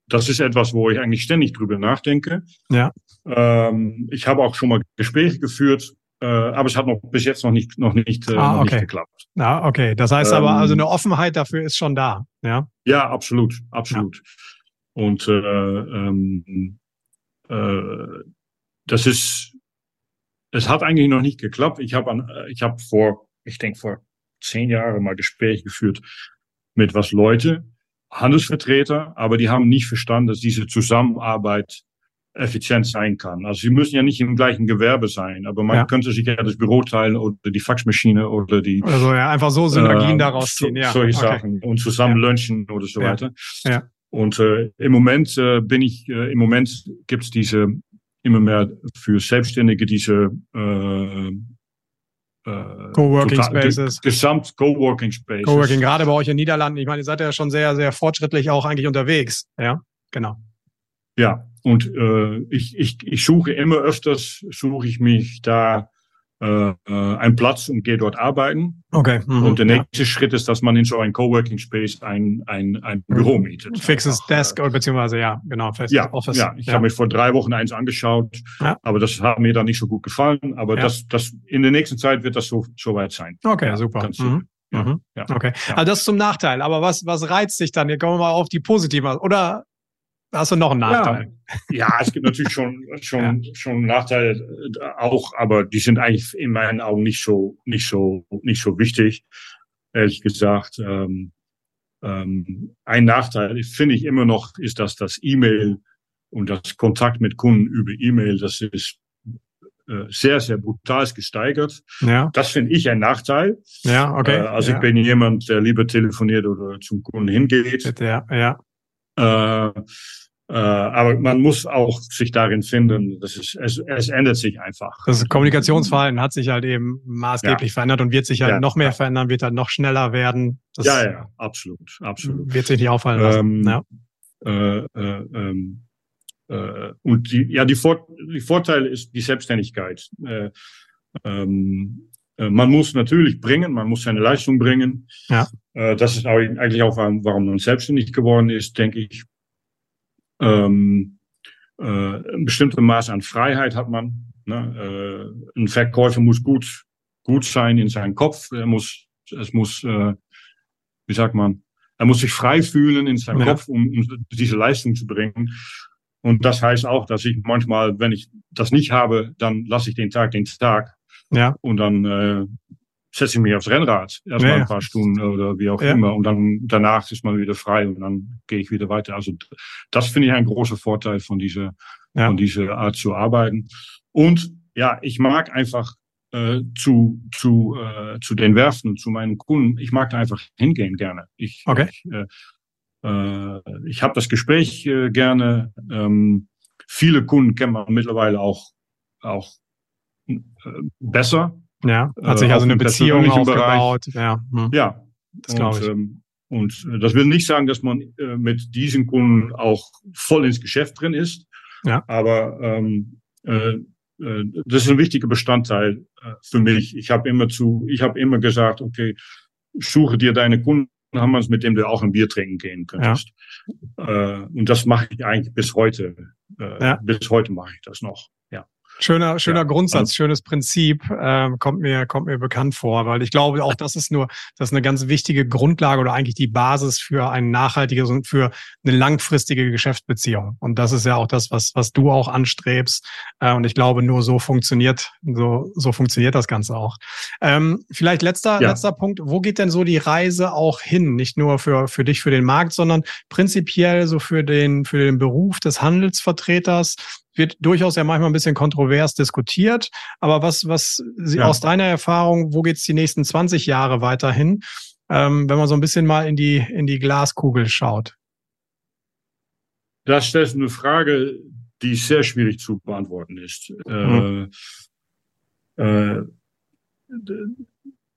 das ist etwas, wo ich eigentlich ständig drüber nachdenke. Ja. Ähm, ich habe auch schon mal Gespräche geführt äh, aber es hat noch bis jetzt noch nicht noch nicht, äh, ah, noch okay. nicht geklappt. Ah, okay. Das heißt ähm, aber, also eine Offenheit dafür ist schon da, ja? Ja, absolut, absolut. Ja. Und äh, ähm, äh, das ist, es hat eigentlich noch nicht geklappt. Ich habe ich habe vor ich denke, vor zehn Jahren mal Gespräche geführt mit was Leute, Handelsvertreter, aber die haben nicht verstanden, dass diese Zusammenarbeit effizient sein kann. Also sie müssen ja nicht im gleichen Gewerbe sein, aber man ja. könnte sich ja das Büro teilen oder die Faxmaschine oder die. Also ja, einfach so Synergien äh, daraus ziehen, ja. Solche okay. Sachen und zusammen ja. lunchen oder so weiter. Ja. Und äh, im Moment äh, bin ich, äh, im Moment gibt's diese immer mehr für Selbstständige diese äh, äh, Coworking Spaces. Gesamt Coworking Spaces. Coworking, gerade bei euch in Niederlanden. Ich meine, ihr seid ja schon sehr, sehr fortschrittlich auch eigentlich unterwegs. Ja, genau. Ja, und äh, ich, ich, ich suche immer öfters, suche ich mich da äh, äh, einen Platz und gehe dort arbeiten. Okay. Mhm, und der nächste ja. Schritt ist, dass man in so ein Coworking Space ein, ein, ein Büro mietet. Fixes Einfach, Desk, äh, beziehungsweise ja, genau, festes ja, Office. Ja, ich ja. habe mir vor drei Wochen eins angeschaut, ja. aber das hat mir dann nicht so gut gefallen. Aber ja. das, das in der nächsten Zeit wird das so, so weit sein. Okay, super. Mhm. Mhm. Ja. Okay. Also das ist zum Nachteil. Aber was, was reizt dich dann? Hier kommen wir mal auf die positiven. Oder hast du noch einen Nachteil? Ja, ja es gibt natürlich schon, schon, ja. schon Nachteile äh, auch, aber die sind eigentlich in meinen Augen nicht so, nicht so, nicht so wichtig. Ehrlich gesagt, ähm, ähm, ein Nachteil finde ich immer noch, ist, dass das E-Mail und das Kontakt mit Kunden über E-Mail, das ist äh, sehr, sehr brutal gesteigert. Ja. Das finde ich ein Nachteil. Ja, okay. Äh, also ja. ich bin jemand, der lieber telefoniert oder zum Kunden hingeht. Ja, ja. Äh, äh, aber man muss auch sich darin finden. Das ist, es, es ändert sich einfach. Das Kommunikationsverhalten hat sich halt eben maßgeblich ja. verändert und wird sich halt ja. noch mehr verändern, wird halt noch schneller werden. Das ja, ja, absolut, absolut. Wird sich nicht auffallen lassen. Ähm, ja. Äh, äh, ähm, äh, und die, ja, die, Vor die Vorteil ist die Selbstständigkeit. Äh, ähm, äh, man muss natürlich bringen, man muss seine Leistung bringen. Ja. Das ist eigentlich auch, warum man selbstständig geworden ist, denke ich ähm, äh, ein bestimmtes Maß an Freiheit hat man. Ne? Äh, ein Verkäufer muss gut, gut sein in seinem Kopf. Er muss, es muss, äh, wie sagt man, er muss sich frei fühlen in seinem ja. Kopf, um, um diese Leistung zu bringen. Und das heißt auch, dass ich manchmal, wenn ich das nicht habe, dann lasse ich den Tag den Tag. Ja. Und dann äh, setze ich mich aufs Rennrad erstmal ja, ein paar Stunden oder wie auch ja. immer und dann danach ist man wieder frei und dann gehe ich wieder weiter. Also das finde ich ein großer Vorteil von dieser ja. von dieser Art zu arbeiten. Und ja, ich mag einfach äh, zu zu äh, zu den Werften, zu meinen Kunden. Ich mag da einfach hingehen gerne. Ich okay. ich, äh, äh, ich habe das Gespräch äh, gerne. Ähm, viele Kunden kennt man mittlerweile auch auch äh, besser ja, hat sich äh, also eine Beziehung aufgebaut. Ja, hm. ja. Das glaube ich. Ähm, und das will nicht sagen, dass man äh, mit diesen Kunden auch voll ins Geschäft drin ist. Ja. Aber ähm, äh, äh, das ist ein wichtiger Bestandteil äh, für mich. Ich habe immer zu, ich habe immer gesagt, okay, suche dir deine Kunden, haben wir es, mit dem du auch ein Bier trinken gehen könntest. Ja. Äh, und das mache ich eigentlich bis heute. Äh, ja. Bis heute mache ich das noch. Ja. Schöner, schöner ja, Grundsatz, schönes Prinzip, ähm, kommt mir, kommt mir bekannt vor, weil ich glaube, auch das ist nur, das ist eine ganz wichtige Grundlage oder eigentlich die Basis für ein nachhaltiges und für eine langfristige Geschäftsbeziehung. Und das ist ja auch das, was, was du auch anstrebst. Äh, und ich glaube, nur so funktioniert, so, so funktioniert das Ganze auch. Ähm, vielleicht letzter, ja. letzter Punkt. Wo geht denn so die Reise auch hin? Nicht nur für, für dich, für den Markt, sondern prinzipiell so für den, für den Beruf des Handelsvertreters wird durchaus ja manchmal ein bisschen kontrovers diskutiert. Aber was, was Sie ja. aus deiner Erfahrung, wo geht's die nächsten 20 Jahre weiterhin, ähm, wenn man so ein bisschen mal in die, in die Glaskugel schaut? Das ist eine Frage, die sehr schwierig zu beantworten ist. Mhm. Äh, äh,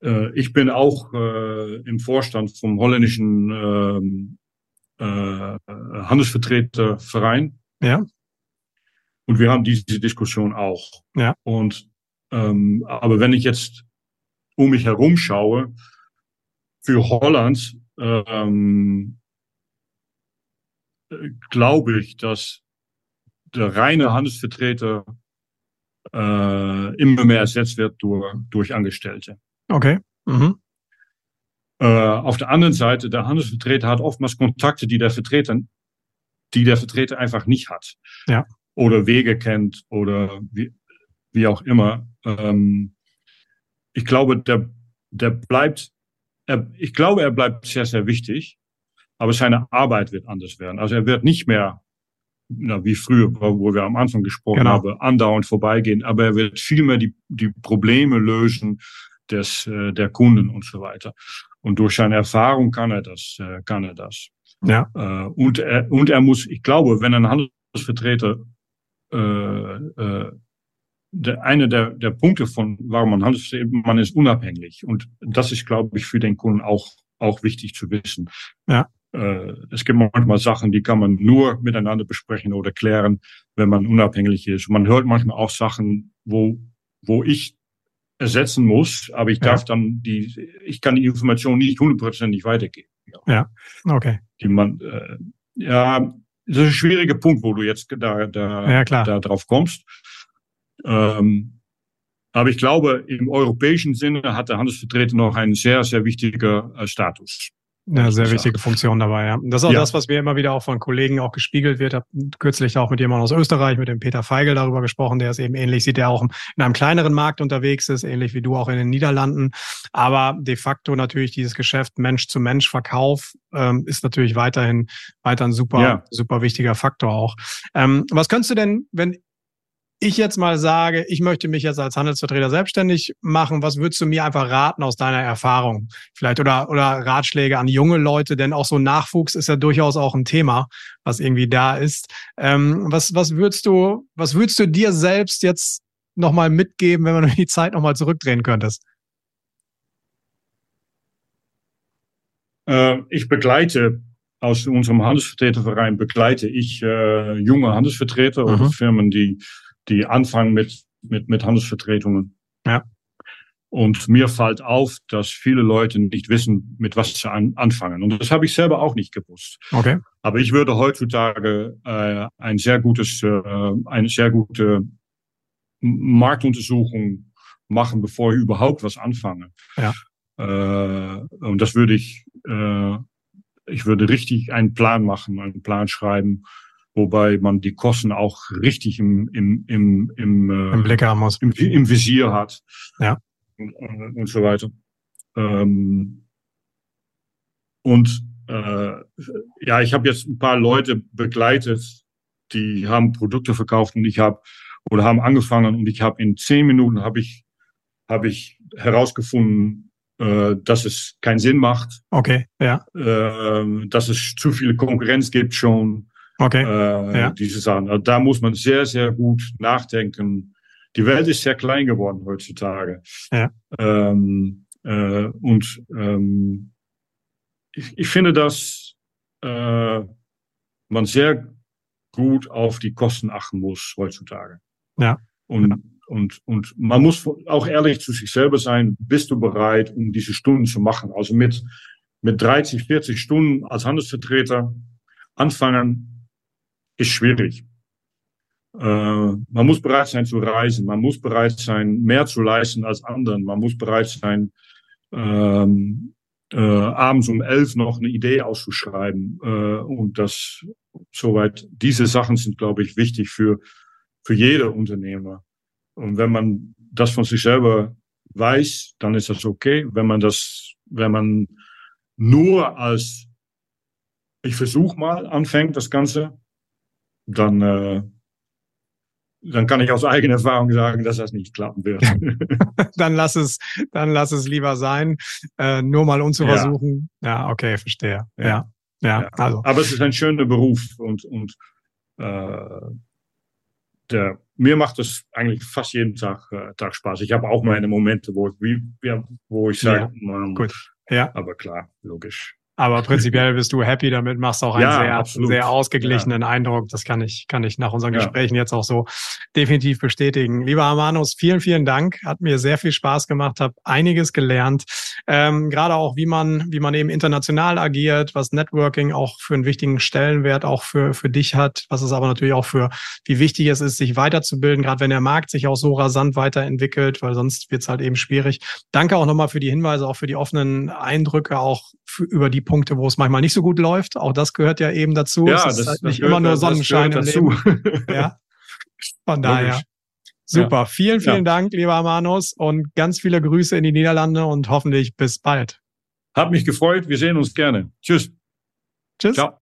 äh, ich bin auch äh, im Vorstand vom holländischen ähm, äh, Handelsvertreterverein. Ja. Und wir haben diese Diskussion auch. Ja. Und ähm, aber wenn ich jetzt um mich herum schaue, für Holland ähm, glaube ich, dass der reine Handelsvertreter äh, immer mehr ersetzt wird durch, durch Angestellte. Okay. Mhm. Äh, auf der anderen Seite, der Handelsvertreter hat oftmals Kontakte, die der Vertreter, die der Vertreter einfach nicht hat. Ja oder Wege kennt oder wie, wie auch immer. Ähm, ich glaube, der, der bleibt, er, ich glaube, er bleibt sehr, sehr wichtig, aber seine Arbeit wird anders werden. Also er wird nicht mehr, na, wie früher, wo wir am Anfang gesprochen genau. haben, andauernd vorbeigehen, aber er wird vielmehr die, die Probleme lösen des, äh, der Kunden und so weiter. Und durch seine Erfahrung kann er das, äh, kann er das. Ja. Äh, und, er, und er muss, ich glaube, wenn ein Handelsvertreter äh, äh, der, eine der, der Punkte von, warum man handelt, man ist unabhängig. Und das ist, glaube ich, für den Kunden auch, auch wichtig zu wissen. Ja. Äh, es gibt manchmal Sachen, die kann man nur miteinander besprechen oder klären, wenn man unabhängig ist. Man hört manchmal auch Sachen, wo, wo ich ersetzen muss, aber ich darf ja. dann die, ich kann die Information nicht hundertprozentig weitergeben. Ja, okay. Die man, äh, ja, das ist ein schwieriger Punkt, wo du jetzt da, da, ja, da drauf kommst. Ähm, aber ich glaube, im europäischen Sinne hat der Handelsvertreter noch einen sehr, sehr wichtigen äh, Status. Ja, sehr wichtige Funktion dabei, ja. Das ist auch ja. das, was mir immer wieder auch von Kollegen auch gespiegelt wird. Ich habe kürzlich auch mit jemandem aus Österreich, mit dem Peter Feigl darüber gesprochen, der ist eben ähnlich, sieht der auch in einem kleineren Markt unterwegs ist, ähnlich wie du auch in den Niederlanden. Aber de facto natürlich dieses Geschäft Mensch zu Mensch Verkauf ähm, ist natürlich weiterhin weiter ein super, ja. super wichtiger Faktor auch. Ähm, was könntest du denn, wenn ich jetzt mal sage, ich möchte mich jetzt als Handelsvertreter selbstständig machen, was würdest du mir einfach raten aus deiner Erfahrung? Vielleicht oder, oder Ratschläge an junge Leute, denn auch so Nachwuchs ist ja durchaus auch ein Thema, was irgendwie da ist. Ähm, was, was würdest du, was würdest du dir selbst jetzt nochmal mitgeben, wenn man die Zeit nochmal zurückdrehen könntest? Äh, ich begleite aus unserem Handelsvertreterverein begleite ich äh, junge Handelsvertreter mhm. oder Firmen, die die anfangen mit, mit, mit Handelsvertretungen. Ja. Und mir fällt auf, dass viele Leute nicht wissen, mit was sie an, anfangen. Und das habe ich selber auch nicht gewusst. Okay. Aber ich würde heutzutage äh, ein sehr gutes, äh, eine sehr gute Marktuntersuchung machen, bevor ich überhaupt was anfange. Ja. Äh, und das würde ich, äh, ich würde richtig einen Plan machen, einen Plan schreiben wobei man die Kosten auch richtig im, im, im, im, äh, Im Blick haben muss. Im, im Visier hat. Ja. Und, und so weiter. Ähm, und äh, ja, ich habe jetzt ein paar Leute begleitet, die haben Produkte verkauft und ich habe oder haben angefangen und ich habe in zehn Minuten habe ich habe ich herausgefunden, äh, dass es keinen Sinn macht. Okay, ja. Äh, dass es zu viel Konkurrenz gibt schon. Okay. Äh, ja. Diese Sachen. Also da muss man sehr, sehr gut nachdenken. Die Welt ist sehr klein geworden heutzutage. Ja. Ähm, äh, und ähm, ich, ich finde, dass äh, man sehr gut auf die Kosten achten muss heutzutage. Ja. Und, und, und man muss auch ehrlich zu sich selber sein, bist du bereit, um diese Stunden zu machen? Also mit, mit 30, 40 Stunden als Handelsvertreter anfangen, ist schwierig. Äh, man muss bereit sein zu reisen, man muss bereit sein, mehr zu leisten als anderen, man muss bereit sein, ähm, äh, abends um elf noch eine Idee auszuschreiben. Äh, und das soweit, diese Sachen sind, glaube ich, wichtig für, für jede Unternehmer. Und wenn man das von sich selber weiß, dann ist das okay. Wenn man das, wenn man nur als ich versuche mal anfängt, das Ganze, dann, äh, dann kann ich aus eigener Erfahrung sagen, dass das nicht klappen wird. dann lass es, dann lass es lieber sein, äh, nur mal um zu ja. versuchen. Ja, okay, verstehe. Ja. ja. Ja, also. Aber es ist ein schöner Beruf und, und äh, der, mir macht es eigentlich fast jeden Tag, äh, Tag Spaß. Ich habe auch meine Momente, wo ich, wie, ja, wo ich sage, ja, gut. Ja. aber klar, logisch. Aber prinzipiell bist du happy damit, machst auch einen ja, sehr, sehr ausgeglichenen ja. Eindruck. Das kann ich, kann ich nach unseren ja. Gesprächen jetzt auch so definitiv bestätigen. Lieber Armanus, vielen, vielen Dank. Hat mir sehr viel Spaß gemacht, habe einiges gelernt. Ähm, Gerade auch, wie man, wie man eben international agiert, was Networking auch für einen wichtigen Stellenwert auch für, für dich hat, was es aber natürlich auch für, wie wichtig es ist, sich weiterzubilden, gerade wenn der Markt sich auch so rasant weiterentwickelt, weil sonst wird es halt eben schwierig. Danke auch nochmal für die Hinweise, auch für die offenen Eindrücke, auch für, über die Punkte, wo es manchmal nicht so gut läuft. Auch das gehört ja eben dazu. Ja, es ist das, halt nicht gehört, immer nur Sonnenschein im dazu. Ja. Von daher. Super. Ja. Vielen, vielen ja. Dank, lieber Amanos, und ganz viele Grüße in die Niederlande und hoffentlich bis bald. Hab mich gefreut. Wir sehen uns gerne. Tschüss. Tschüss. Ciao.